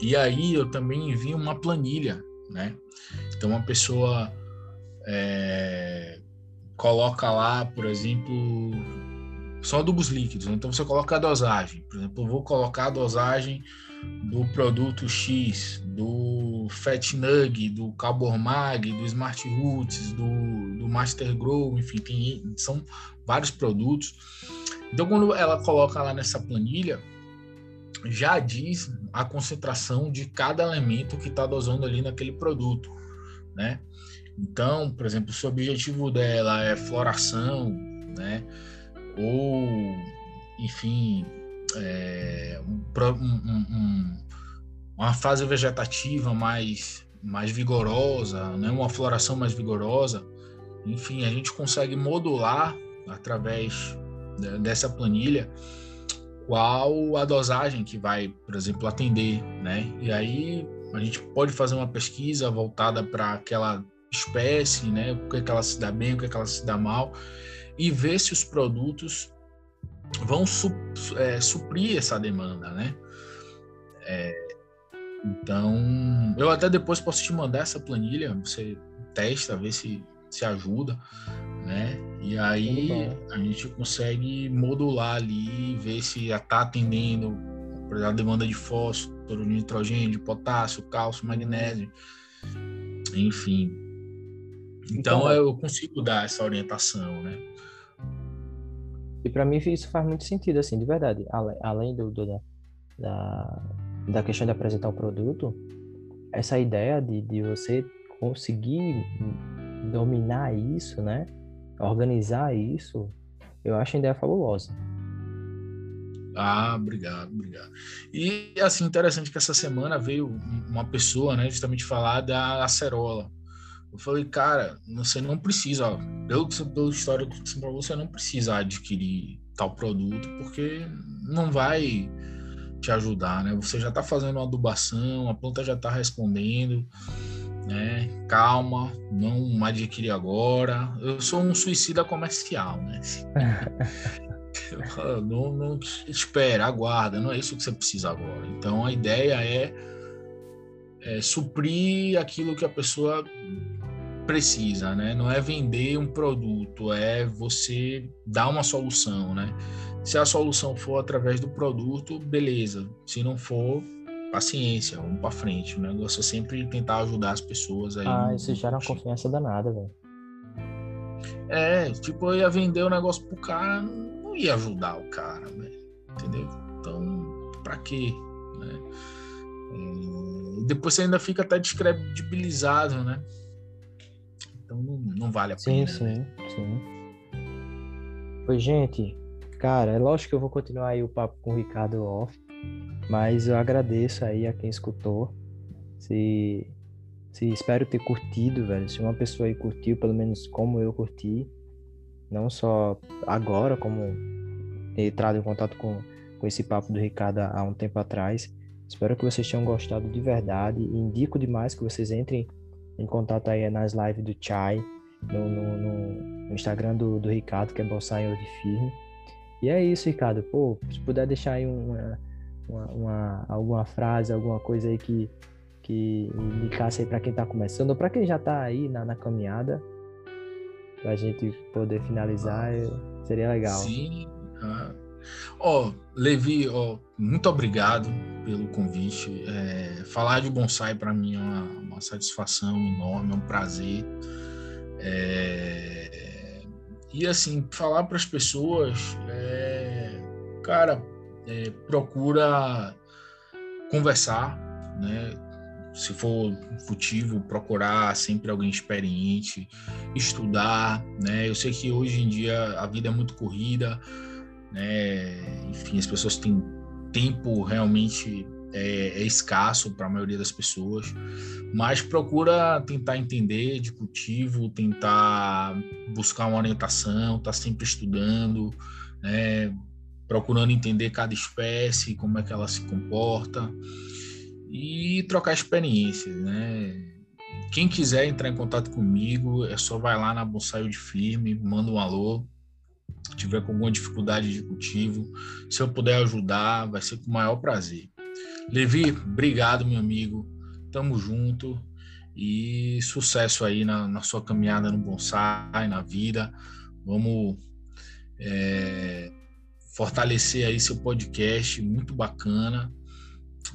Speaker 2: E aí eu também envio uma planilha, né? Então uma pessoa é, coloca lá, por exemplo, só adubos líquidos. Né? Então você coloca a dosagem. Por exemplo, eu vou colocar a dosagem do produto X, do Fat Nug, do Carbormag, do Smart Roots, do, do Master Grow, enfim, tem, são vários produtos. Então, quando ela coloca lá nessa planilha, já diz a concentração de cada elemento que está dosando ali naquele produto, né? Então, por exemplo, se o objetivo dela é floração, né? Ou, enfim, é, um, um, um, uma fase vegetativa mais, mais vigorosa, né? uma floração mais vigorosa. Enfim, a gente consegue modular através dessa planilha qual a dosagem que vai, por exemplo, atender, né? E aí a gente pode fazer uma pesquisa voltada para aquela espécie, né? O que, é que ela se dá bem, o que, é que ela se dá mal, e ver se os produtos vão su é, suprir essa demanda, né? É, então, eu até depois posso te mandar essa planilha, você testa, vê se, se ajuda, né? E aí a gente consegue modular ali, ver se já está atendendo a demanda de fósforo, de nitrogênio, de potássio, cálcio, magnésio, enfim. Então, então eu consigo dar essa orientação, né?
Speaker 1: E para mim isso faz muito sentido, assim, de verdade. Além do, do da, da questão de apresentar o produto, essa ideia de, de você conseguir dominar isso, né? Organizar isso, eu acho a ideia fabulosa.
Speaker 2: Ah, obrigado, obrigado. E assim, interessante que essa semana veio uma pessoa, né, justamente falar da acerola. Eu falei, cara, você não precisa, ó, pelo, pelo histórico que você você não precisa adquirir tal produto, porque não vai te ajudar, né? Você já está fazendo uma adubação, a planta já está respondendo, né? Calma, não adquire agora. Eu sou um suicida comercial, né? [laughs] não, não espera, aguarda, não é isso que você precisa agora. Então a ideia é, é suprir aquilo que a pessoa precisa, né? Não é vender um produto, é você dar uma solução, né? Se a solução for através do produto, beleza. Se não for, paciência, vamos para frente. O negócio é sempre tentar ajudar as pessoas aí.
Speaker 1: Ah, isso gera uma confiança danada, velho.
Speaker 2: É, tipo, eu ia vender o negócio pro cara, não ia ajudar o cara, velho. Entendeu? Então, pra quê? Né? É, depois você ainda fica até descredibilizado, né? Então não, não vale a pena.
Speaker 1: Sim, né? sim, sim. Pois, gente, cara, é lógico que eu vou continuar aí o papo com o Ricardo off, mas eu agradeço aí a quem escutou. Se, se espero ter curtido, velho. Se uma pessoa aí curtiu, pelo menos como eu curti, não só agora, como ter entrado em contato com, com esse papo do Ricardo há um tempo atrás. Espero que vocês tenham gostado de verdade. Indico demais que vocês entrem em contato aí nas lives do Chai, no, no, no Instagram do, do, Ricardo, que é Bonsai de Firme. E é isso, Ricardo. Pô, se puder deixar aí uma, uma, uma alguma frase, alguma coisa aí que, que indicasse aí para quem está começando, ou para quem já está aí na, na caminhada, para a gente poder finalizar, seria legal.
Speaker 2: Sim. Ah. Ó, oh, Levi, oh, muito obrigado pelo convite. É, falar de bonsai para mim é uma, uma, satisfação enorme, é um prazer. É, e assim, falar para as pessoas, é, cara, é, procura conversar, né? Se for futivo, procurar sempre alguém experiente, estudar, né? Eu sei que hoje em dia a vida é muito corrida, né? Enfim, as pessoas têm tempo realmente é, é escasso para a maioria das pessoas, mas procura tentar entender de cultivo, tentar buscar uma orientação, tá sempre estudando, né? procurando entender cada espécie, como é que ela se comporta e trocar experiências, né? Quem quiser entrar em contato comigo, é só vai lá na Bonsai de Firme, manda um alô, tiver com alguma dificuldade de cultivo, se eu puder ajudar, vai ser com o maior prazer. Levi, obrigado, meu amigo. Tamo junto e sucesso aí na, na sua caminhada no bonsai, na vida. Vamos é, fortalecer aí seu podcast, muito bacana.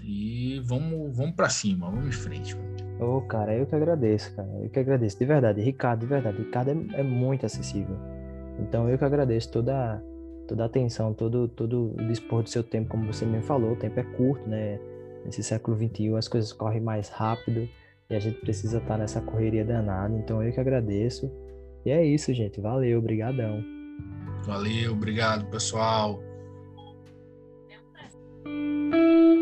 Speaker 2: E vamos, vamos para cima, vamos em frente.
Speaker 1: Ô, oh, cara, eu que agradeço, cara. Eu que agradeço, de verdade. Ricardo, de verdade. Ricardo é, é muito acessível então eu que agradeço toda toda a atenção, todo todo o dispor do seu tempo, como você mesmo falou, o tempo é curto, né? Nesse século 21 as coisas correm mais rápido e a gente precisa estar nessa correria danada. Então eu que agradeço. E é isso, gente. Valeu, obrigadão.
Speaker 2: Valeu, obrigado, pessoal. É um